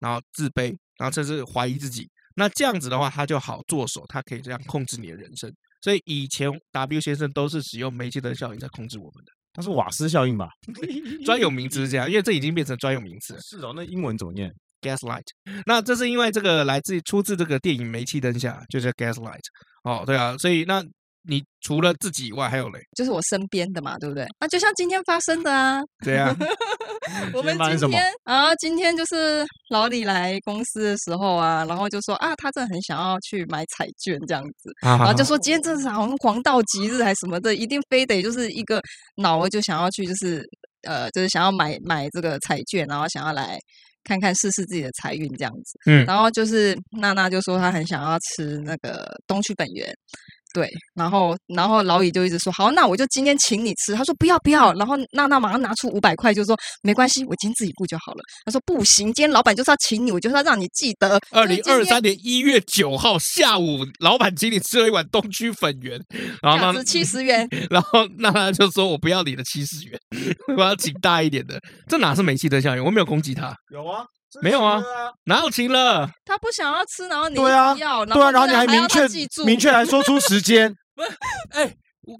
然后自卑，然后甚至怀疑自己。那这样子的话，他就好做手，他可以这样控制你的人生。所以以前 W 先生都是使用煤气灯效应在控制我们的，它是瓦斯效应吧？专有名词是这样，因为这已经变成专有名词。是哦，那英文怎么念？Gaslight。那这是因为这个来自出自这个电影《煤气灯下》，就是 Gaslight。哦，对啊，所以那。你除了自己以外还有嘞？就是我身边的嘛，对不对？啊，就像今天发生的啊，对啊。我们今天啊，今天就是老李来公司的时候啊，然后就说啊，他真的很想要去买彩券这样子，啊、然后就说今天真的是好像黄道吉日还是什么的，一定非得就是一个脑儿就想要去，就是呃，就是想要买买这个彩券，然后想要来看看试试自己的财运这样子。嗯，然后就是娜娜就说她很想要吃那个东区本源。对，然后然后老李就一直说好，那我就今天请你吃。他说不要不要，然后娜娜马上拿出五百块，就说没关系，我今天自己付就好了。他说不行，今天老板就是要请你，我就是要让你记得。二零二三年一月九号下午，老板请你吃了一碗东区粉圆，然后呢七十元，然后娜娜就说我不要你的七十元，我要请大一点的。这哪是煤气灯效应？我没有攻击他。有啊。没有啊，哪有请了？他不想要吃，然后你对啊，要对啊，然后你还明确明确还说出时间，不是？哎，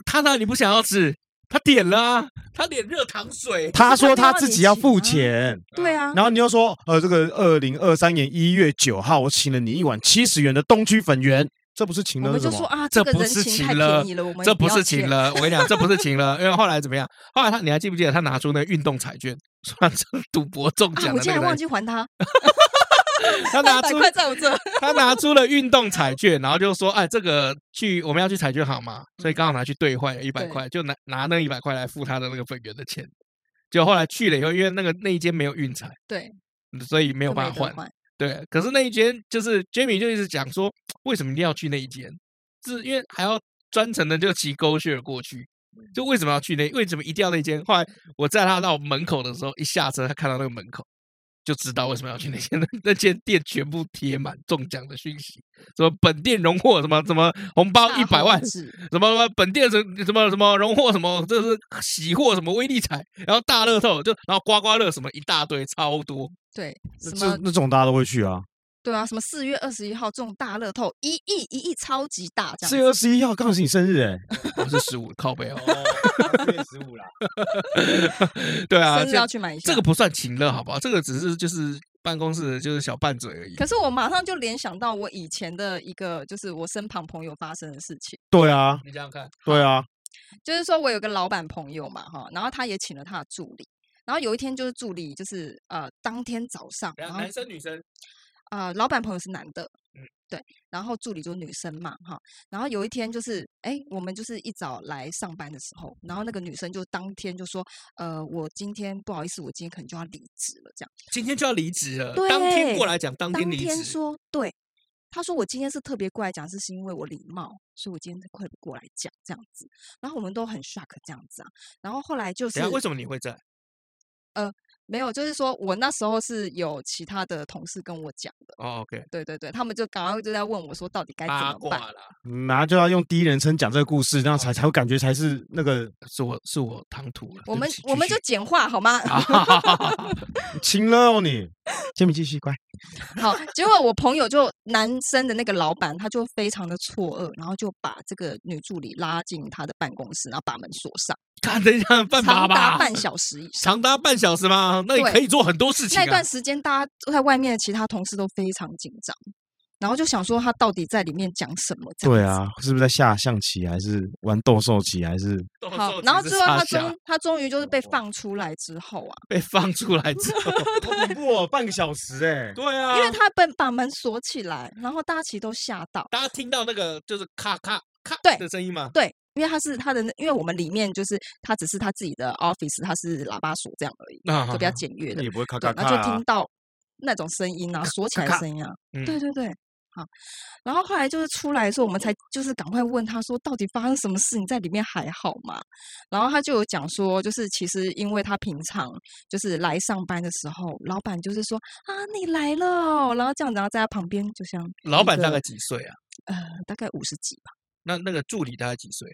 他哪里不想要吃？他点了啊，他点热糖水。他说他自己要付钱，对啊。然后你又说，呃，这个二零二三年一月九号，我请了你一碗七十元的东区粉圆。这不是请了，我们就说啊，这不是请了，这不是请了。我跟你讲，这不是请了，因为后来怎么样？后来他，你还记不记得他拿出那个运动彩券，算成赌博中奖？我竟然忘记还他。他拿出块在我这，他拿出了运动彩券，然后就说：“哎，这个去我们要去彩券行嘛，所以刚好拿去兑换一百块，就拿拿那一百块来付他的那个粉圆的钱。结果后来去了以后，因为那个那一间没有运彩，对，所以没有办法换。”对，可是那一间就是 Jamie 就一直讲说，为什么一定要去那一间？是因为还要专程的就骑 GoShare 过去，就为什么要去那？为什么一定要那间？后来我载他到门口的时候，一下车他看到那个门口，就知道为什么要去那间。那 那间店全部贴满中奖的讯息，什么本店荣获什么什么红包一百万，什么什么本店什什么什么荣获什么，这是喜获什么威力彩，然后大乐透就然后刮刮乐什么一大堆，超多。对，那这那种大家都会去啊。对啊，什么四月二十一号中大乐透一亿一亿超级大，这样。四月二十一号刚好是你生日哎，我是十五靠背哦，四月十五啦。对啊，生日要去买一下。这个不算情乐，好不好？这个只是就是办公室的就是小拌嘴而已。可是我马上就联想到我以前的一个，就是我身旁朋友发生的事情。对啊，你想想看，对啊，就是说我有个老板朋友嘛，哈，然后他也请了他的助理。然后有一天就是助理，就是呃，当天早上，然后男生女生，呃，老板朋友是男的，嗯，对，然后助理就是女生嘛，哈，然后有一天就是，哎，我们就是一早来上班的时候，然后那个女生就当天就说，呃，我今天不好意思，我今天可能就要离职了，这样，今天就要离职了，对，当天过来讲，当天离职，当天说，对，他说我今天是特别过来讲，是是因为我礼貌，所以我今天快过来讲这样子，然后我们都很 shock 这样子啊，然后后来就是，为什么你会在？呃，没有，就是说我那时候是有其他的同事跟我讲的。哦，OK，对对对，他们就刚刚就在问我说，到底该怎么办？马上就要用第一人称讲这个故事，这样才才会感觉才是那个是我是我唐突了。我们我们就简化好吗？亲了哦，你，杰米继续乖。好，结果我朋友就男生的那个老板，他就非常的错愕，然后就把这个女助理拉进他的办公室，然后把门锁上。看等一下，办法吧。长达半小时以上，长达半小时吗？那你可以做很多事情啊。那段时间，大家都在外面的其他同事都非常紧张，然后就想说他到底在里面讲什么？对啊，是不是在下象棋，还是玩斗兽棋，还是？好，然后最后他终他终于就是被放出来之后啊，被放出来之后，好恐怖哦，半个小时哎，对啊，因为他被把门锁起来，然后大家其实都吓到，大家听到那个就是咔咔咔的声音吗？对。因为他是他的，因为我们里面就是他只是他自己的 office，他是喇叭锁这样而已，就比较简约的。也不会咔咔咔，那就听到那种声音啊，锁起来的声音啊。对对对，好。然后后来就是出来的时候，我们才就是赶快问他说，到底发生什么事？你在里面还好吗？然后他就有讲说，就是其实因为他平常就是来上班的时候，老板就是说啊，你来了，然后这样，然后在他旁边就像老板大概几岁啊？呃，大概五十几吧。那那个助理大概几岁？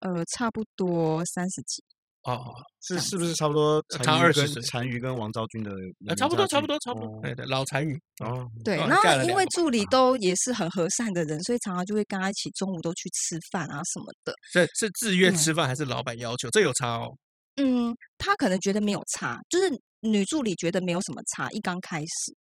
呃，差不多三十几哦，是是不是差不多差二十岁？残余跟王昭君的啊，差不多差不多差不多，对对，老残余哦，对。那因为助理都也是很和善的人，所以常常就会跟他一起中午都去吃饭啊什么的。这是自愿吃饭还是老板要求？这有差哦。嗯，他可能觉得没有差，就是女助理觉得没有什么差，一刚开始。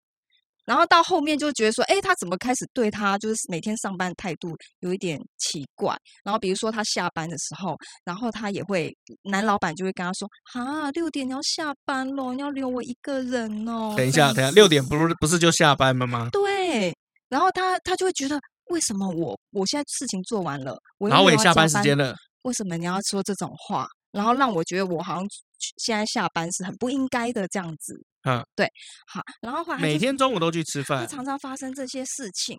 然后到后面就觉得说，哎，他怎么开始对他就是每天上班态度有一点奇怪？然后比如说他下班的时候，然后他也会男老板就会跟他说，啊，六点你要下班喽，你要留我一个人哦。等一下，等一下，六点不是不是就下班了吗？对。然后他他就会觉得，为什么我我现在事情做完了，我然后我也下班时间了，为什么你要说这种话？然后让我觉得我好像现在下班是很不应该的这样子。嗯，对，好，然后后来每天中午都去吃饭，常常发生这些事情。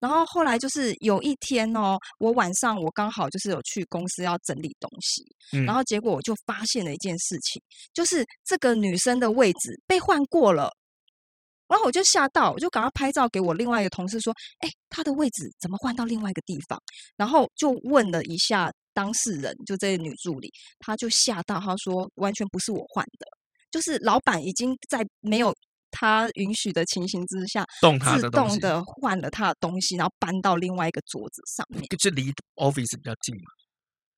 然后后来就是有一天哦，我晚上我刚好就是有去公司要整理东西，嗯、然后结果我就发现了一件事情，就是这个女生的位置被换过了。然后我就吓到，我就赶快拍照给我另外一个同事说：“哎，她的位置怎么换到另外一个地方？”然后就问了一下当事人，就这个女助理，她就吓到，她说：“完全不是我换的。”就是老板已经在没有他允许的情形之下，动他的自动的换了他的东西，然后搬到另外一个桌子上面。这离 office 比较近嘛？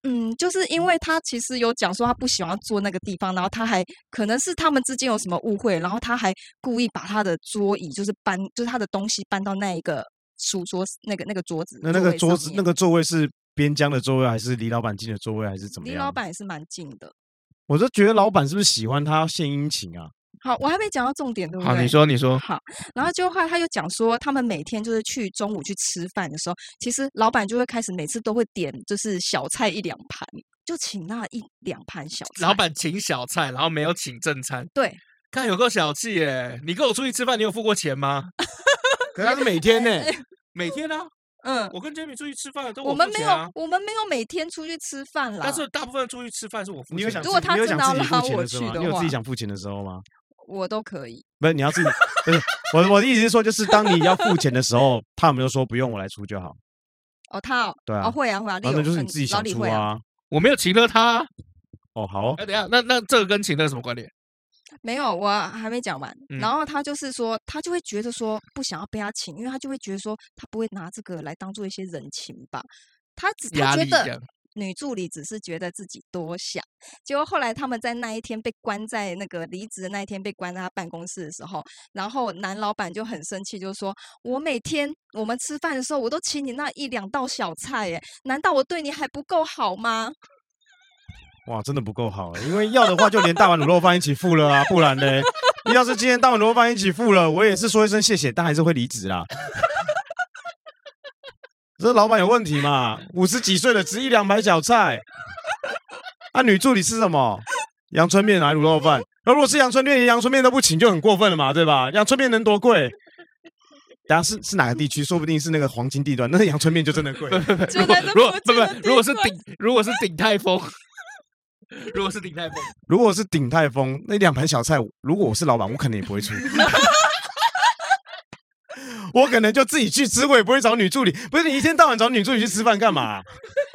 嗯，就是因为他其实有讲说他不喜欢坐那个地方，然后他还可能是他们之间有什么误会，然后他还故意把他的桌椅就是搬，就是他的东西搬到那一个书桌那个那个桌子。那那个桌子那个座位是边疆的座位，还是离老板近的座位，还是怎么样？离老板也是蛮近的。我就觉得老板是不是喜欢他献殷勤啊？好，我还没讲到重点，对不对？好，你说，你说。好，然后就后来他又讲说，他们每天就是去中午去吃饭的时候，其实老板就会开始每次都会点就是小菜一两盘，就请那一两盘小菜。老板请小菜，然后没有请正餐。对，看有够小气耶！你跟我出去吃饭，你有付过钱吗？可是他是每天呢，每天啊。嗯，我跟 Jamie 出去吃饭都我们没有，我们没有每天出去吃饭啦。但是大部分出去吃饭是我付钱。你有想，如果他真的要拉我去的话，你有自己想付钱的时候吗？我都可以。不是，你要自己不是我我的意思是说，就是当你要付钱的时候，他有没有说不用我来出就好？哦，他对啊，会啊会啊，那就是你自己想出啊。我没有请了他。哦，好。哎，等下，那那这个跟请了什么关联？没有，我还没讲完。嗯、然后他就是说，他就会觉得说不想要被他请，因为他就会觉得说他不会拿这个来当做一些人情吧。他只他觉得女助理只是觉得自己多想。结果后来他们在那一天被关在那个离职的那一天被关在他办公室的时候，然后男老板就很生气，就说：“我每天我们吃饭的时候，我都请你那一两道小菜，耶，难道我对你还不够好吗？”哇，真的不够好，因为要的话就连大碗卤肉饭一起付了啊，不然呢？要是今天大碗卤肉饭一起付了，我也是说一声谢谢，但还是会离职啦。这老板有问题嘛？五十几岁了，只一两盘小菜。啊，女助理吃什么？阳春面还是卤肉饭？那如果是阳春面，连阳春面都不请，就很过分了嘛，对吧？阳春面能多贵？等下是是哪个地区？说不定是那个黄金地段，那阳春面就真的贵。如果如果不不，如果是鼎，如果是鼎泰丰。如果是鼎泰丰，如果是鼎泰丰，那两盘小菜，如果我是老板，我可能也不会出。我可能就自己去吃，我也不会找女助理。不是你一天到晚找女助理去吃饭干嘛？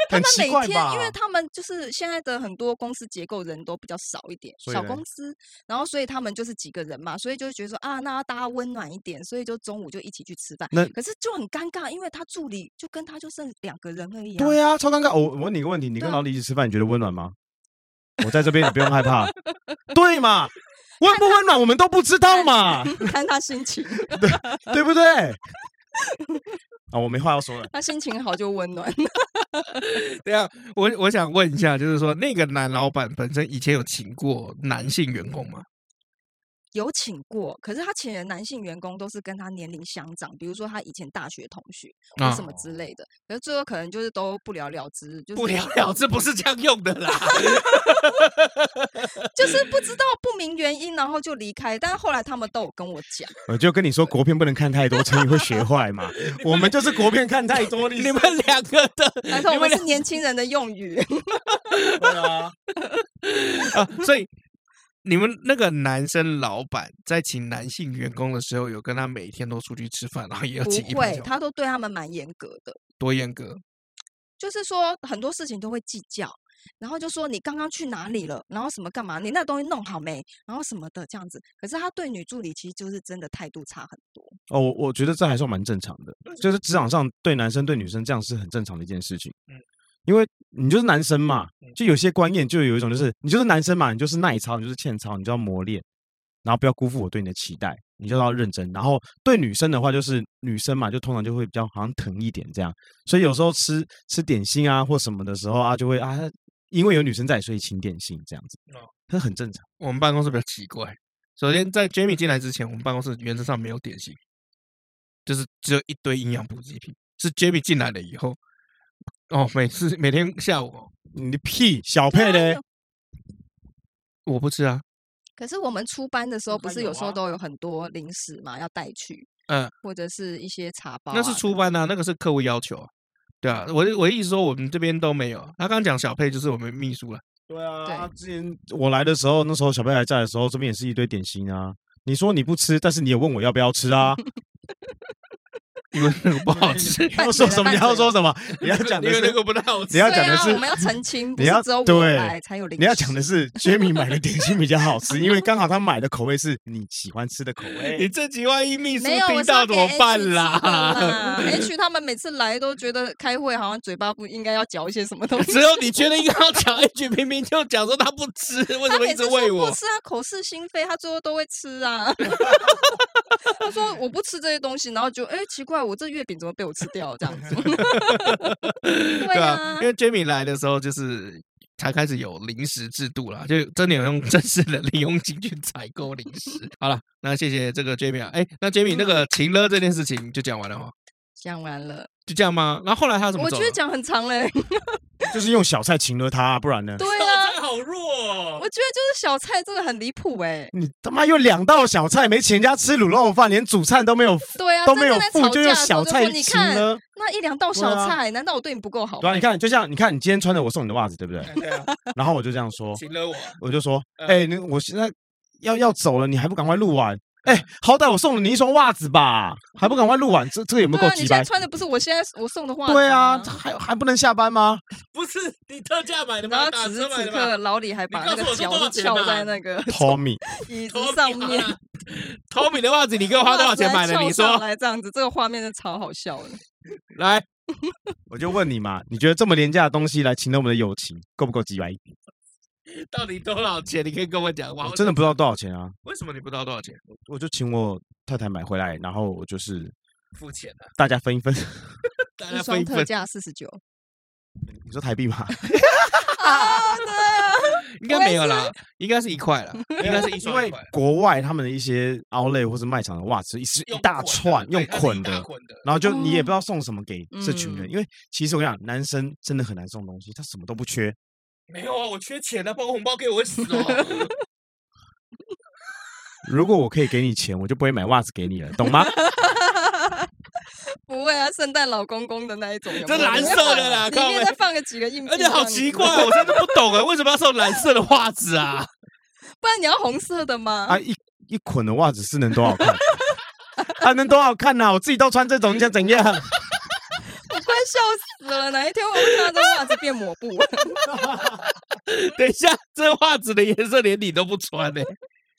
很奇怪吧？他们每天，因为他们就是现在的很多公司结构人都比较少一点，小公司，然后所以他们就是几个人嘛，所以就觉得说啊，那大家温暖一点，所以就中午就一起去吃饭。那可是就很尴尬，因为他助理就跟他就剩两个人而已。对啊，超尴尬。我我问你一个问题，你跟老李一起吃饭，你觉得温暖吗？我在这边，你不用害怕，对嘛？温不温暖，我们都不知道嘛。看他心情，对对不对？啊，我没话要说了。他心情好就温暖。对啊，我我想问一下，就是说那个男老板本身以前有请过男性员工吗？有请过，可是他请的男性员工都是跟他年龄相长，比如说他以前大学同学或什么之类的，哦、可是最后可能就是都不了了之，就是不了了之不是这样用的啦，就是不知 道不明原因，然后就离开。但是后来他们都有跟我讲，我就跟你说国片不能看太多，成语会学坏嘛。我们就是国片看太多，你们两个的，但是我们是年轻人的用语，对啊，啊，所以。你们那个男生老板在请男性员工的时候，有跟他每天都出去吃饭，然后也要请。不会，他都对他们蛮严格的。多严格？就是说很多事情都会计较，然后就说你刚刚去哪里了，然后什么干嘛，你那东西弄好没，然后什么的这样子。可是他对女助理其实就是真的态度差很多。哦，我我觉得这还算蛮正常的，就是职场上对男生对女生这样是很正常的一件事情。嗯。因为你就是男生嘛，就有些观念就有一种，就是你就是男生嘛，你就是耐操，你就是欠操，你就要磨练，然后不要辜负我对你的期待，你就要认真。然后对女生的话，就是女生嘛，就通常就会比较好像疼一点这样。所以有时候吃吃点心啊或什么的时候啊，就会啊，因为有女生在，所以请点心这样子，这很正常。我们办公室比较奇怪，首先在 Jamie 进来之前，我们办公室原则上没有点心，就是只有一堆营养补给品。是 Jamie 进来了以后。哦，每次每天下午，你的屁小佩嘞？我不吃啊。可是我们出班的时候，不是有时候都有很多零食嘛，要带去，嗯，或者是一些茶包。那是出班啊，那个是客户要求。对啊，我我的意思说，我们这边都没有。他刚刚讲小佩就是我们秘书了。对啊，之前我来的时候，那时候小佩还在的时候，这边也是一堆点心啊。你说你不吃，但是你也问我要不要吃啊。因为那个不好吃，你要说什么？你要说什么？你要讲的是那个不太好吃。你要讲的是我们要澄清，你要对才有零。你要讲的是 Jamie 买的点心比较好吃，因为刚好他买的口味是你喜欢吃的口味。你这几万一秘书听到怎么办啦？H 他们每次来都觉得开会好像嘴巴不应该要嚼一些什么东西。只有你觉得应该要嚼，H 明明就讲说他不吃，为什么一直喂我？不吃啊，口是心非，他最后都会吃啊。他说我不吃这些东西，然后就哎奇怪，我这月饼怎么被我吃掉这样子？对啊，因为 Jamie 来的时候就是才开始有零食制度啦，就真的有用正式的零用金去采购零食。好了，那谢谢这个 Jamie 啊，哎，那 Jamie 那个情勒这件事情就讲完了哈，讲完了。就这样吗？然后后来他怎么？我觉得讲很长嘞，就是用小菜情了他，不然呢？对啊，好弱哦。我觉得就是小菜真的很离谱哎！你他妈用两道小菜，没请人家吃卤肉饭，连主菜都没有，对啊，都没有付，就用小菜请呢。那一两道小菜，难道我对你不够好？对啊，你看，就像你看，你今天穿的我送你的袜子，对不对？对啊。然后我就这样说，请了我，我就说，哎，那我现在要要走了，你还不赶快录完？哎，好歹我送了你一双袜子吧，还不赶快录完？这这个有没有够鸡掰？你现在穿的不是我现在我送的袜子？对啊，还还不能下班吗？不是你特价买的吗？然后此时此刻，老李还把那个脚都翘在那个 Tommy 椅子上面。Tommy 的袜子你给我花多少钱买的？你说来这样子，这个画面是超好笑的。来，我就问你嘛，你觉得这么廉价的东西来情勒我们的友情，够不够鸡掰？到底多少钱？你可以跟我讲吗？我真的不知道多少钱啊！为什么你不知道多少钱？我就请我太太买回来，然后我就是付钱了，大家分一分。一分特价四十九，你说台币吗？啊，对啊，应该没有啦，应该是一块了，应该是一双。因为国外他们的一些 Outlet 或者卖场的袜子是一大串用捆的，然后就你也不知道送什么给这群人，因为其实我跟你讲，男生真的很难送东西，他什么都不缺。没有啊，我缺钱啊，包个红包给我会死哦。如果我可以给你钱，我就不会买袜子给你了，懂吗？不会啊，圣诞老公公的那一种有有，这蓝色的啦，里面再放个几个硬 币，而且好奇怪，我真的不懂啊，为什么要送蓝色的袜子啊？不然你要红色的吗？啊，一一捆的袜子是能多好看？还、啊、能多好看呐、啊？我自己都穿这种，你想怎样？快笑死了！哪一天我会看到这袜子变抹布？等一下，这袜子的颜色连你都不穿呢、欸？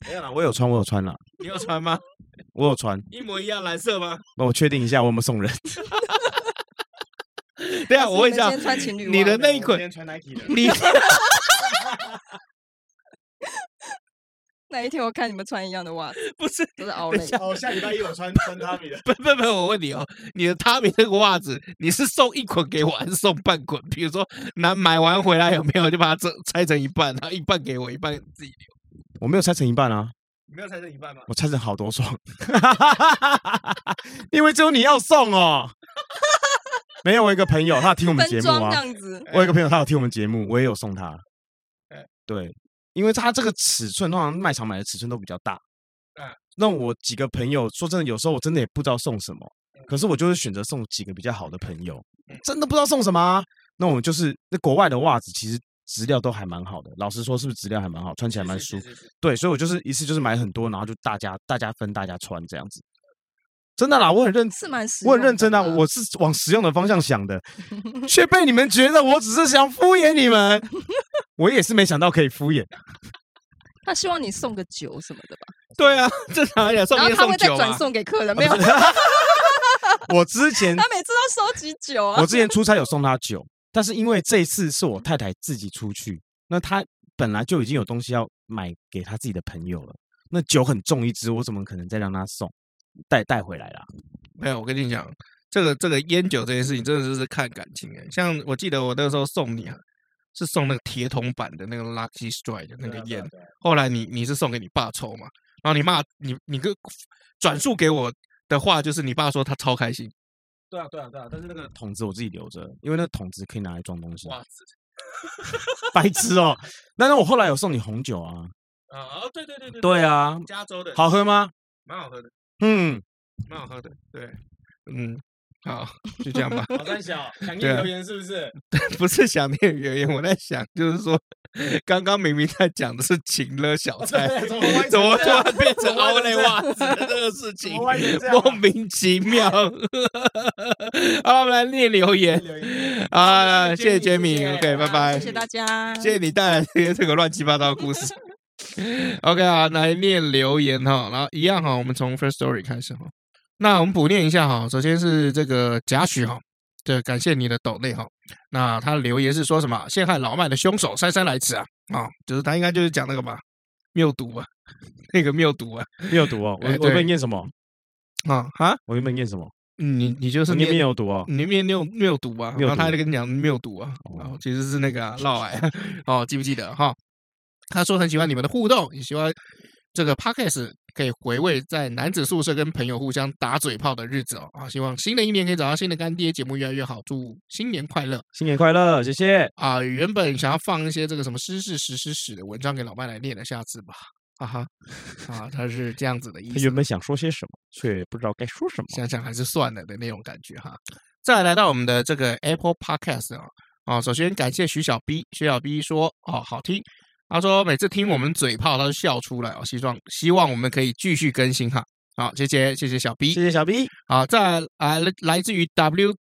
没有啦，我有穿，我有穿了。你有穿吗？我有穿，一模一样蓝色吗？那我确定一下，我有没有送人？对啊，我问一下，你的那一捆，你。哪一天我看你们穿一样的袜子？不是，都是奥莱。哦，下礼拜一我穿穿他米的。不不不，我问你哦，你的他米那个袜子，你是送一捆给我，还是送半捆？比如说，拿买完回来有没有就把它拆拆成一半，然后一半给我，一半自己留？我没有拆成一半啊。你没有拆成一半吗？我拆成好多双，因为只有你要送哦。没有，我一个朋友，他有听我们节目啊。这样子。我有一个朋友，他有听我们节目，我也有送他。对。因为他这个尺寸，通常卖场买的尺寸都比较大。嗯，那我几个朋友说真的，有时候我真的也不知道送什么，可是我就是选择送几个比较好的朋友。真的不知道送什么啊？那我们就是那国外的袜子，其实质量都还蛮好的。老实说，是不是质量还蛮好，穿起来蛮舒服？对，所以我就是一次就是买很多，然后就大家大家分大家穿这样子。真的啦，我很认，是蛮实，我很认真啊，我是往实用的方向想的，却被你们觉得我只是想敷衍你们。我也是没想到可以敷衍。他希望你送个酒什么的吧？对啊，正常也送。然后他会再转送给客人，没有？我之前他每次都收集酒啊。我之前出差有送他酒，但是因为这一次是我太太自己出去，那他本来就已经有东西要买给他自己的朋友了。那酒很重一支，我怎么可能再让他送？带带回来啦，没有。我跟你讲，这个这个烟酒这件事情，真的是看感情诶。像我记得我那个时候送你啊，是送那个铁桶版的那个 Lucky Strike 的那个烟。后来你你是送给你爸抽嘛？然后你妈你你个转述给我的话，就是你爸说他超开心。对啊对啊对啊，但是那个桶子我自己留着，因为那个桶子可以拿来装东西。白痴哦。那那我后来有送你红酒啊。啊哦，对对对对。对啊，加州的。好喝吗？蛮好喝的。嗯，蛮好喝的。对，嗯。好，就这样吧。好胆小，想念留言是不是？不是想念留言，我在想，就是说，刚刚明明在讲的是情勒小 菜，怎么突然变成奥雷袜子的这个事情？莫名其妙。好，我们来念留言。啊，谢谢 Jamie，OK，拜拜。谢谢大家，谢谢你带来这些这个乱七八糟的故事。OK 啊，来念留言哈，然后一样哈，我们从 First Story 开始哈。那我们补念一下哈，首先是这个贾许哈，对，感谢你的抖内哈。那他的留言是说什么？陷害老麦的凶手姗姗来迟啊啊，就是他应该就是讲那个吧，谬读啊，那个谬读啊，谬读哦。我我问念什么啊啊？我问念什么？你你就是念谬毒啊？你念谬谬读啊？然后他还在跟你讲谬毒啊，然后其实是那个嫪毐哦，记不记得哈？他说很喜欢你们的互动，也喜欢这个 Podcast。可以回味在男子宿舍跟朋友互相打嘴炮的日子哦啊！希望新的一年可以找到新的干爹，节目越来越好，祝新年快乐，新年快乐，谢谢啊！原本想要放一些这个什么诗事史诗史的文章给老麦来念的，下次吧，哈哈啊，他是这样子的意思。他原本想说些什么，却不知道该说什么，想想还是算了的那种感觉哈。再来到我们的这个 Apple Podcast 啊啊，首先感谢徐小 B，徐小 B 说哦好听。他说：“每次听我们嘴炮，他都笑出来哦。希望希望我们可以继续更新哈。好，谢谢谢谢小 B，谢谢小 B。好，再来来来自于 W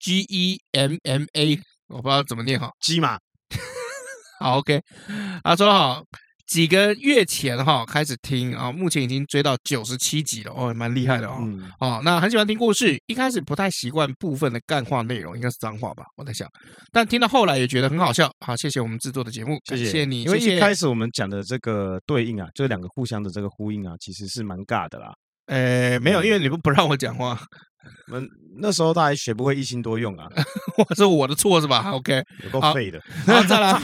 G E M M A，我不知道怎么念哈，鸡嘛。好，OK。他说好。”几个月前哈开始听啊，目前已经追到九十七集了哦，蛮厉害的哦。嗯、哦，那很喜欢听故事，一开始不太习惯部分的干话内容，应该是脏话吧，我在想。但听到后来也觉得很好笑。好，谢谢我们制作的节目，谢谢，你。因为一开始我们讲的这个对应啊，这两个互相的这个呼应啊，其实是蛮尬的啦。诶，没有，因为你不不让我讲话。我们那时候他还学不会一心多用啊，我是我的错是吧？OK，有够废的。好，再来，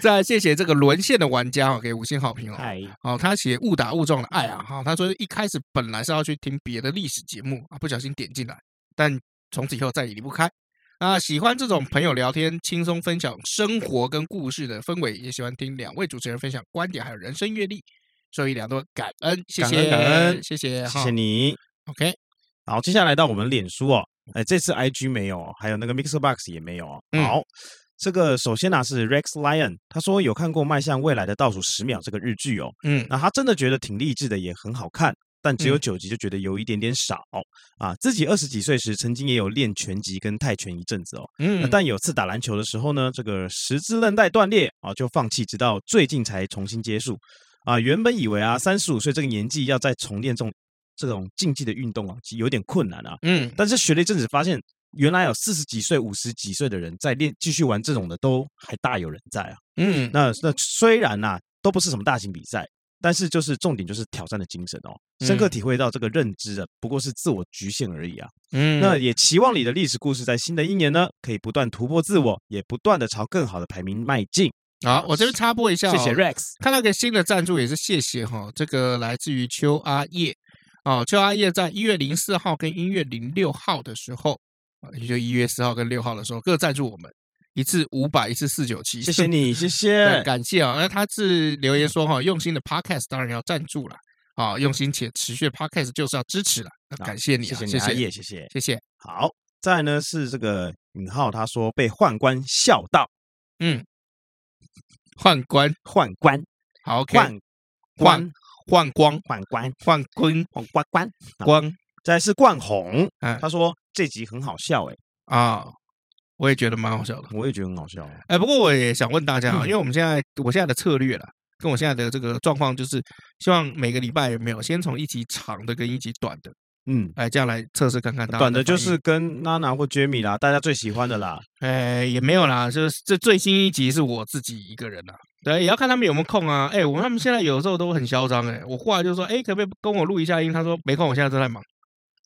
再来，谢谢这个沦陷的玩家哦，给五星好评哦。好，他写误打误撞的爱啊，哈，他说一开始本来是要去听别的历史节目啊，不小心点进来，但从此以后再也离不开啊。喜欢这种朋友聊天、轻松分享生活跟故事的氛围，也喜欢听两位主持人分享观点还有人生阅历，受益良多，感恩，谢谢，感恩，谢谢，谢谢你。OK。好，接下来到我们脸书哦，哎，这次 IG 没有，还有那个 Mixer Box 也没有哦。好，嗯、这个首先呢、啊、是 Rex Lion，他说有看过《迈向未来的倒数十秒》这个日剧哦，嗯，那他真的觉得挺励志的，也很好看，但只有九集就觉得有一点点少、嗯、啊。自己二十几岁时曾经也有练拳击跟泰拳一阵子哦，嗯，但有次打篮球的时候呢，这个十字韧带断裂啊，就放弃，直到最近才重新接触啊。原本以为啊，三十五岁这个年纪要再重练这种。这种竞技的运动啊，有点困难啊。嗯，但是学了一阵子，发现原来有四十几岁、五十几岁的人在练，继续玩这种的都还大有人在啊。嗯，那那虽然呐、啊、都不是什么大型比赛，但是就是重点就是挑战的精神哦，深刻体会到这个认知的，不过是自我局限而已啊。嗯，那也期望你的历史故事在新的一年呢，可以不断突破自我，也不断的朝更好的排名迈进。好，我这边插播一下、哦，谢谢 Rex，看到个新的赞助也是谢谢哈、哦，这个来自于邱阿叶。哦，邱阿叶在一月零四号跟一月零六号的时候，啊，也就一月四号跟六号的时候，各赞助我们一次五百，一次四九七，谢谢你，谢谢，感谢啊。那他是留言说哈，用心的 Podcast 当然要赞助了，啊，用心且持续的 Podcast 就是要支持了，感谢你，谢谢你，阿叶，谢谢，谢谢。好，再呢是这个尹浩，他说被宦官笑到，嗯，宦官，宦官，好宦官。宦光，宦官，宦官，宦官官，光，再来是冠宏，他说这集很好笑，哎，啊，我也觉得蛮好笑的，我也觉得很好笑，哎，不过我也想问大家啊，因为我们现在我现在的策略啦，跟我现在的这个状况就是，希望每个礼拜有没有先从一集长的跟一集短的，嗯，哎，这样来测试看看，短的就是跟娜娜或 Jamie 啦，大家最喜欢的啦，哎，也没有啦，就是这最新一集是我自己一个人啦。对，也要看他们有没有空啊。哎，我们他们现在有的时候都很嚣张。哎，我后来就说，哎，可不可以跟我录一下音？他说没空，我现在正在忙。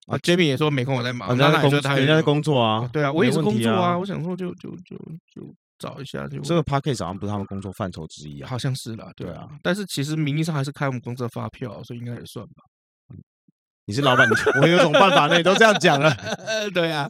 啊，Jamie 也说没空，我在忙。人家在工，人家在工作啊。对啊，我也是工作啊。我想说，就就就就找一下。就这个 Podcast 好像不是他们工作范畴之一啊。好像是啦，对啊。但是其实名义上还是开我们公司的发票，所以应该也算吧。你是老板，我有种办法呢？你都这样讲了。对啊。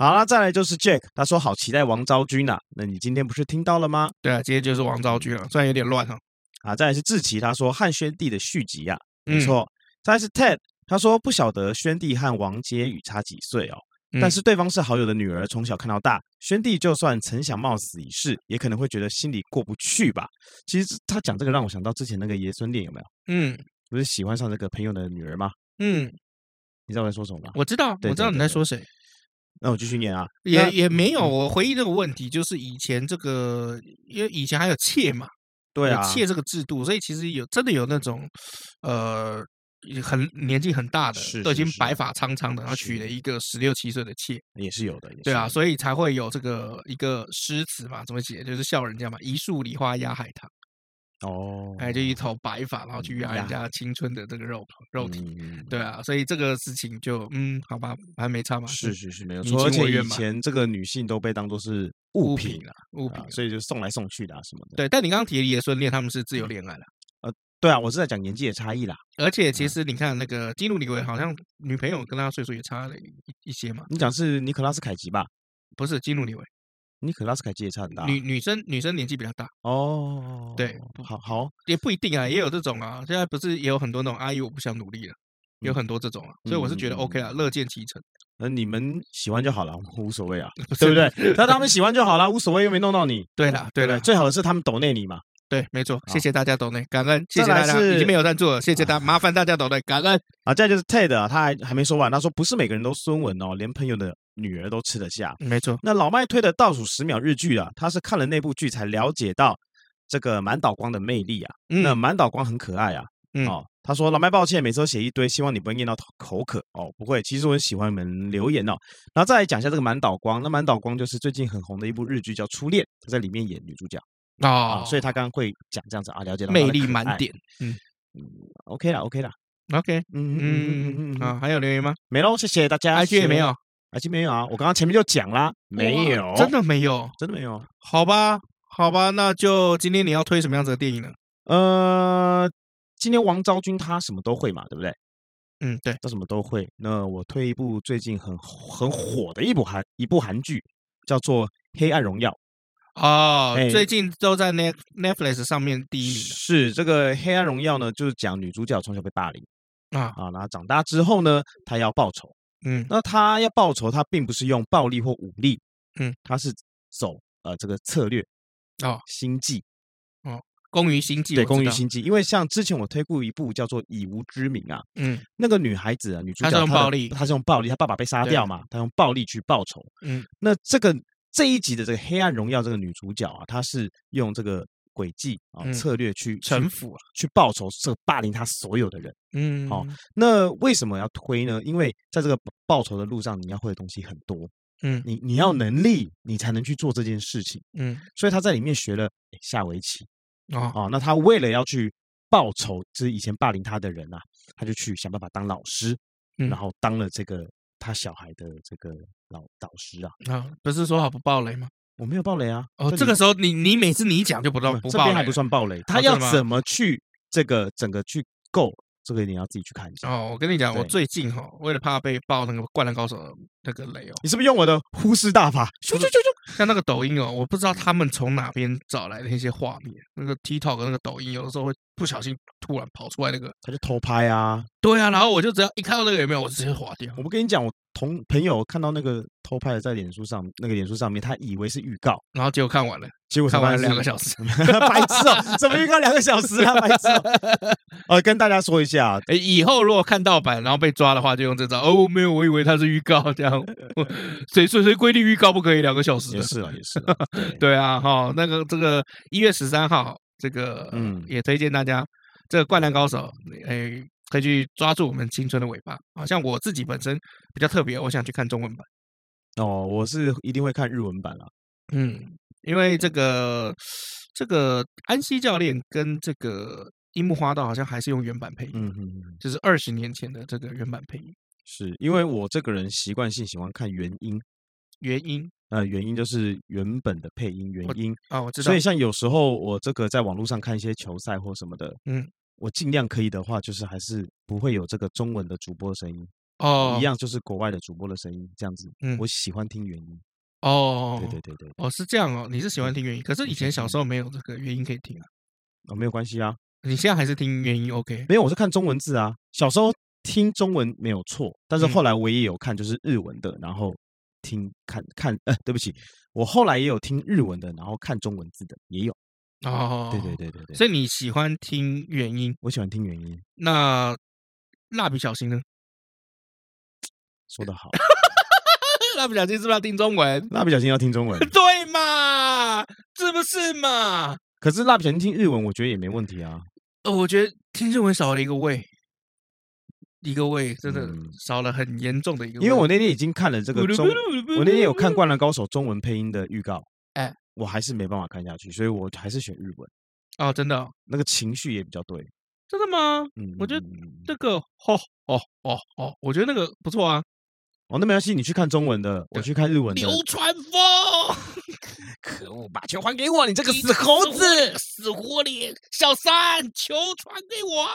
好了，再来就是 Jack，他说好期待王昭君呐、啊。那你今天不是听到了吗？对啊，今天就是王昭君了，虽然有点乱哈。啊，再来是志奇，他说汉宣帝的续集啊，没错。嗯、再来是 Ted，他说不晓得宣帝和王杰宇差几岁哦。但是对方是好友的女儿，从小看到大，宣帝就算曾想冒死一试，也可能会觉得心里过不去吧。其实他讲这个让我想到之前那个爷孙恋有没有？嗯，不是喜欢上这个朋友的女儿吗？嗯，你知道我在说什么吗？我知道，我知道你在说谁。那我继续念啊，也也没有。我回忆这个问题，就是以前这个，因为以前还有妾嘛，对啊，妾这个制度，所以其实有真的有那种，呃。很年纪很大的，都已经白发苍苍的，然后娶了一个十六七岁的妾，也是有的，对啊，所以才会有这个一个诗词嘛，怎么写？就是笑人家嘛，一树梨花压海棠。哦，哎，就一头白发，然后去压人家青春的这个肉肉体，对啊，所以这个事情就嗯，好吧，还没差嘛。是是是，没有错。而且以前这个女性都被当做是物品啊，物品，所以就送来送去的啊什么的。对，但你刚刚提的爷孙恋，他们是自由恋爱了。对啊，我是在讲年纪的差异啦。而且其实你看那个基努李维，好像女朋友跟他岁数也差了一一些嘛。你讲是尼可拉斯凯奇吧？不是基努李维，尼可拉斯凯基也差很大。女女生女生年纪比较大哦。对，好好也不一定啊，也有这种啊。现在不是也有很多那种阿姨我不想努力了，有很多这种啊。所以我是觉得 OK 啊，乐见其成。那你们喜欢就好了，无所谓啊，对不对？那他们喜欢就好了，无所谓，又没弄到你。对了对了，最好的是他们抖内你嘛。对，没错，谢谢大家懂内，感恩，谢谢大家，已经没有赞助了，谢谢大家，麻烦大家懂内，感恩。啊，再就是 Ted，他还还没说完，他说不是每个人都孙文哦，连朋友的女儿都吃得下，没错。那老麦推的倒数十秒日剧啊，他是看了那部剧才了解到这个满岛光的魅力啊。那满岛光很可爱啊，哦，他说老麦抱歉，每次都写一堆，希望你不会念到口渴哦，不会，其实我很喜欢你们留言哦。然后再来讲一下这个满岛光，那满岛光就是最近很红的一部日剧叫《初恋》，他在里面演女主角。哦，所以他刚刚会讲这样子啊，了解到魅力满点，嗯嗯，OK 啦，OK 啦，OK，嗯嗯嗯嗯嗯，啊，还有留言吗？没喽，谢谢大家。IG 也没有，IG 没有啊，我刚刚前面就讲啦，没有，真的没有，真的没有，好吧，好吧，那就今天你要推什么样子的电影呢？呃，今天王昭君她什么都会嘛，对不对？嗯，对，她什么都会。那我推一部最近很很火的一部韩一部韩剧，叫做《黑暗荣耀》。哦，最近都在 Net Netflix 上面第一名。是这个《黑暗荣耀》呢，就是讲女主角从小被霸凌啊啊，然后长大之后呢，她要报仇。嗯，那她要报仇，她并不是用暴力或武力，嗯，她是走呃这个策略哦，心计哦，工于心计。对，工于心计。因为像之前我推过一部叫做《以无之名》啊，嗯，那个女孩子啊，女主角她是用暴力，她是用暴力，她爸爸被杀掉嘛，她用暴力去报仇。嗯，那这个。这一集的这个《黑暗荣耀》这个女主角啊，她是用这个诡计啊策略去城府啊，去报仇，这霸凌她所有的人。嗯，好，那为什么要推呢？因为在这个报仇的路上，你要会的东西很多。嗯，你你要能力，你才能去做这件事情。嗯，所以她在里面学了下围棋。哦，那他为了要去报仇，就是以前霸凌他的人啊，他就去想办法当老师，嗯然后当了这个。他小孩的这个老导师啊，啊，不是说好不爆雷吗？我没有爆雷啊。哦，这个时候你你每次你讲就不知道不爆雷，这边还不算爆雷。他要怎么去这个整个去够？这个你要自己去看一下哦。我跟你讲，我最近哈，为了怕被爆那个《灌篮高手》那个雷哦，你是不是用我的呼师大法？咻咻咻咻，像那个抖音哦，我不知道他们从哪边找来的那些画面，那个 TikTok 那个抖音，有的时候会不小心突然跑出来那个，他就偷拍啊。对啊，然后我就只要一看到那个有没有，我直接划掉。我不跟你讲，我同朋友看到那个偷拍的在脸书上，那个脸书上面，他以为是预告，然后结果看完了。结果看完了两个小时，白痴哦！怎么预告两个小时啊？白痴哦！呃，跟大家说一下，哎，以后如果看盗版然后被抓的话，就用这招。哦，没有，我以为它是预告，这样。谁谁谁规定预告不可以两个小时？也是啊，也是。对啊，哈，那个这个一月十三号，这个嗯，也推荐大家这个《灌篮高手》，哎，可以去抓住我们青春的尾巴。好像我自己本身比较特别，我想去看中文版。哦，我是一定会看日文版了。嗯。因为这个这个安西教练跟这个樱木花道好像还是用原版配音，嗯嗯，就是二十年前的这个原版配音。是因为我这个人习惯性喜欢看原音，原音，呃，原音就是原本的配音原音啊，我知道。所以像有时候我这个在网络上看一些球赛或什么的，嗯，我尽量可以的话，就是还是不会有这个中文的主播声音。哦，一样就是国外的主播的声音这样子。嗯，我喜欢听原音。哦，对对对对，哦是这样哦，你是喜欢听原音，可是以前小时候没有这个原音可以听啊。哦，没有关系啊，你现在还是听原音 OK？没有，我是看中文字啊。小时候听中文没有错，但是后来我也有看就是日文的，然后听看看，呃，对不起，我后来也有听日文的，然后看中文字的也有。哦，对对对对对，所以你喜欢听原音？我喜欢听原音。那蜡笔小新呢？说得好，蜡笔小新是不是要听中文？蜡笔小新要听中文，对嘛？是不是嘛？可是蜡笔小新听日文，我觉得也没问题啊。呃，我觉得听日文少了一个味，一个味真的少了很严重的一个味。因为我那天已经看了这个中，我那天有看《灌篮高手》中文配音的预告，哎，我还是没办法看下去，所以我还是选日文。哦，真的，那个情绪也比较对。真的吗？嗯，我觉得这个，哦哦哦哦，我觉得那个不错啊。哦，那没关系，你去看中文的，我去看日文的。流川枫，可恶，把球还给我！你这个死猴子，死活脸，小三，球传给我。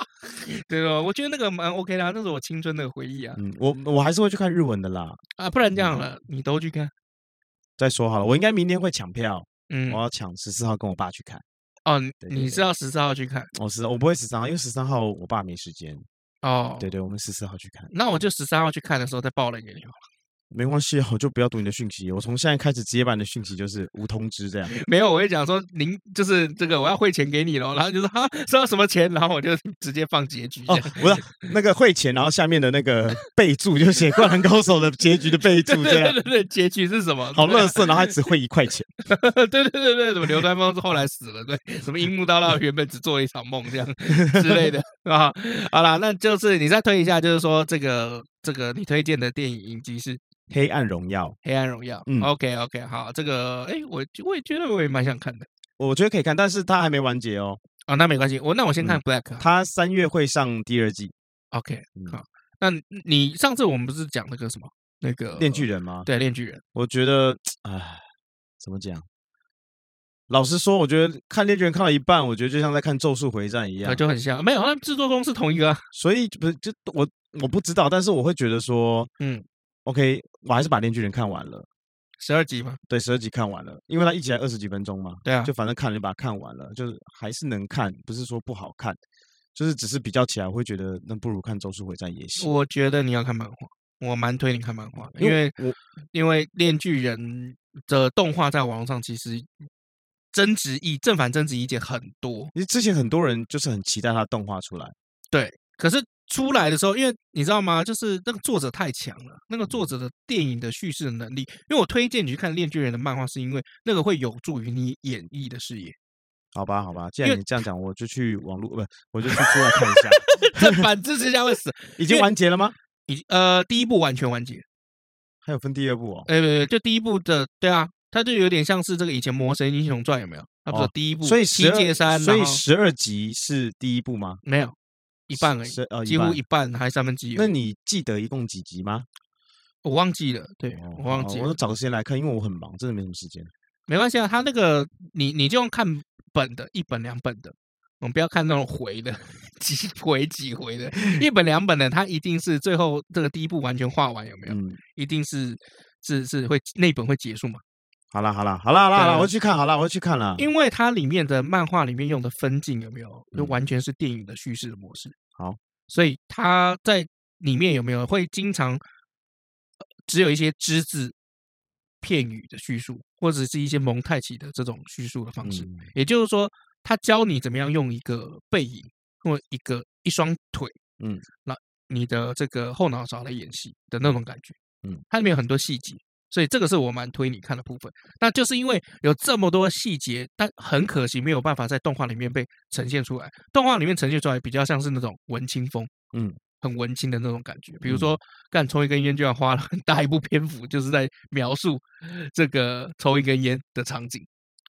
对哦，我觉得那个蛮 OK 的，那是我青春的回忆啊。嗯，我我还是会去看日文的啦。啊，不然这样了，你都去看。再说好了，我应该明天会抢票。嗯，我要抢十四号跟我爸去看。哦，你是要十四号去看？我是我不会十三号，因为十三号我爸没时间。哦，对对，我们十四号去看。那我就十三号去看的时候再报了给你好了。没关系，我就不要读你的讯息。我从现在开始直接把你的讯息就是无通知这样。没有，我会讲说您就是这个我要汇钱给你喽，然后就说哈收到什么钱，然后我就直接放结局。哦，不 是那个汇钱，然后下面的那个备注就写《灌篮高手》的结局的备注这样。对对对，结局是什么？好乐色，然后还只汇一块钱。对对对对，什么刘端峰是后来死了，对，什么樱木刀道原本只做了一场梦这样 之类的啊。好了，那就是你再推一下，就是说这个这个你推荐的电影影集是。黑暗荣耀，黑暗荣耀，嗯，OK OK，好，这个，哎，我我也觉得我也蛮想看的，我觉得可以看，但是它还没完结哦。啊，那没关系，我那我先看 Black，它三月会上第二季，OK，好，那你上次我们不是讲那个什么那个链锯人吗？对，链锯人，我觉得，哎，怎么讲？老实说，我觉得看链锯人看到一半，我觉得就像在看咒术回战一样，就很像，没有，那制作公司同一个，所以不是就我我不知道，但是我会觉得说，嗯。OK，我还是把《链锯人》看完了，十二集嘛？对，十二集看完了，因为它一集才二十几分钟嘛。对啊，就反正看了就把它看完了，就是还是能看，不是说不好看，就是只是比较起来，我会觉得那不如看《咒术回战》也行。我觉得你要看漫画，我蛮推你看漫画的，因为我因为《链锯人》的动画在网上其实争执意正反争执意见很多，因为之前很多人就是很期待他动画出来，对，可是。出来的时候，因为你知道吗？就是那个作者太强了，那个作者的电影的叙事的能力。因为我推荐你去看《链锯人》的漫画，是因为那个会有助于你演绎的视野。好吧，好吧，既然你这样讲，我就去网络，不，我就去出来看一下。正版支持下会死。已经完结了吗？已呃，第一部完全完结，还有分第二部哦。哎，对对，就第一部的，对啊，它就有点像是这个以前《魔神英雄传》有没有？它不是第一部，所以所以十二集是第一部吗？没有。一半而已，几乎一半还三分之一。那你记得一共几集吗？我忘记了，对，我忘记了。我找个时间来看，因为我很忙，真的没什么时间。没关系啊，他那个你你就用看本的，一本两本的，我们不要看那种回的，几回几回的，一本两本的，它一定是最后这个第一部完全画完，有没有？嗯，一定是是是会那本会结束嘛？好了好了好了好了，我要去看好了，我要去看了。因为它里面的漫画里面用的分镜有没有，就完全是电影的叙事的模式。好，所以它在里面有没有会经常只有一些只字片语的叙述，或者是一些蒙太奇的这种叙述的方式。也就是说，他教你怎么样用一个背影或一个一双腿，嗯，那你的这个后脑勺来演戏的那种感觉。嗯，它里面有很多细节。所以这个是我蛮推你看的部分，那就是因为有这么多细节，但很可惜没有办法在动画里面被呈现出来。动画里面呈现出来比较像是那种文青风，嗯，很文青的那种感觉。比如说，干抽一根烟就要花了很大一部篇幅，就是在描述这个抽一根烟的场景。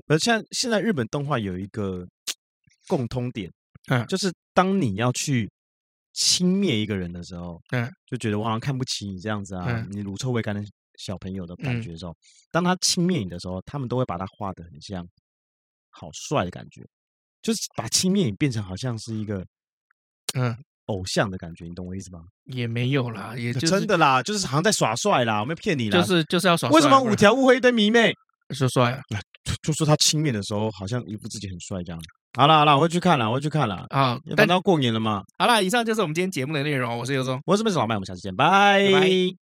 而像现在日本动画有一个 共通点，嗯，就是当你要去轻蔑一个人的时候，嗯，就觉得我好像看不起你这样子啊，你乳臭未干的。小朋友的感觉的时候，当他轻蔑你的时候，他们都会把他画的很像好帅的感觉，就是把轻蔑你变成好像是一个，嗯，偶像的感觉，你懂我意思吗？也没有啦，也 就是真的啦，就是好像在耍帅啦，我没有骗你啦，就是就是要耍帅。为什么五条悟会一堆迷妹说帅啊？就说他轻面的时候，好像一副自己很帅这样。好了好了，我会去看了，我会去看了啊！等到过年了嘛。好了，以上就是我们今天节目的内容。我是尤忠，我是 Mr. 老麦，我们下次见，拜拜。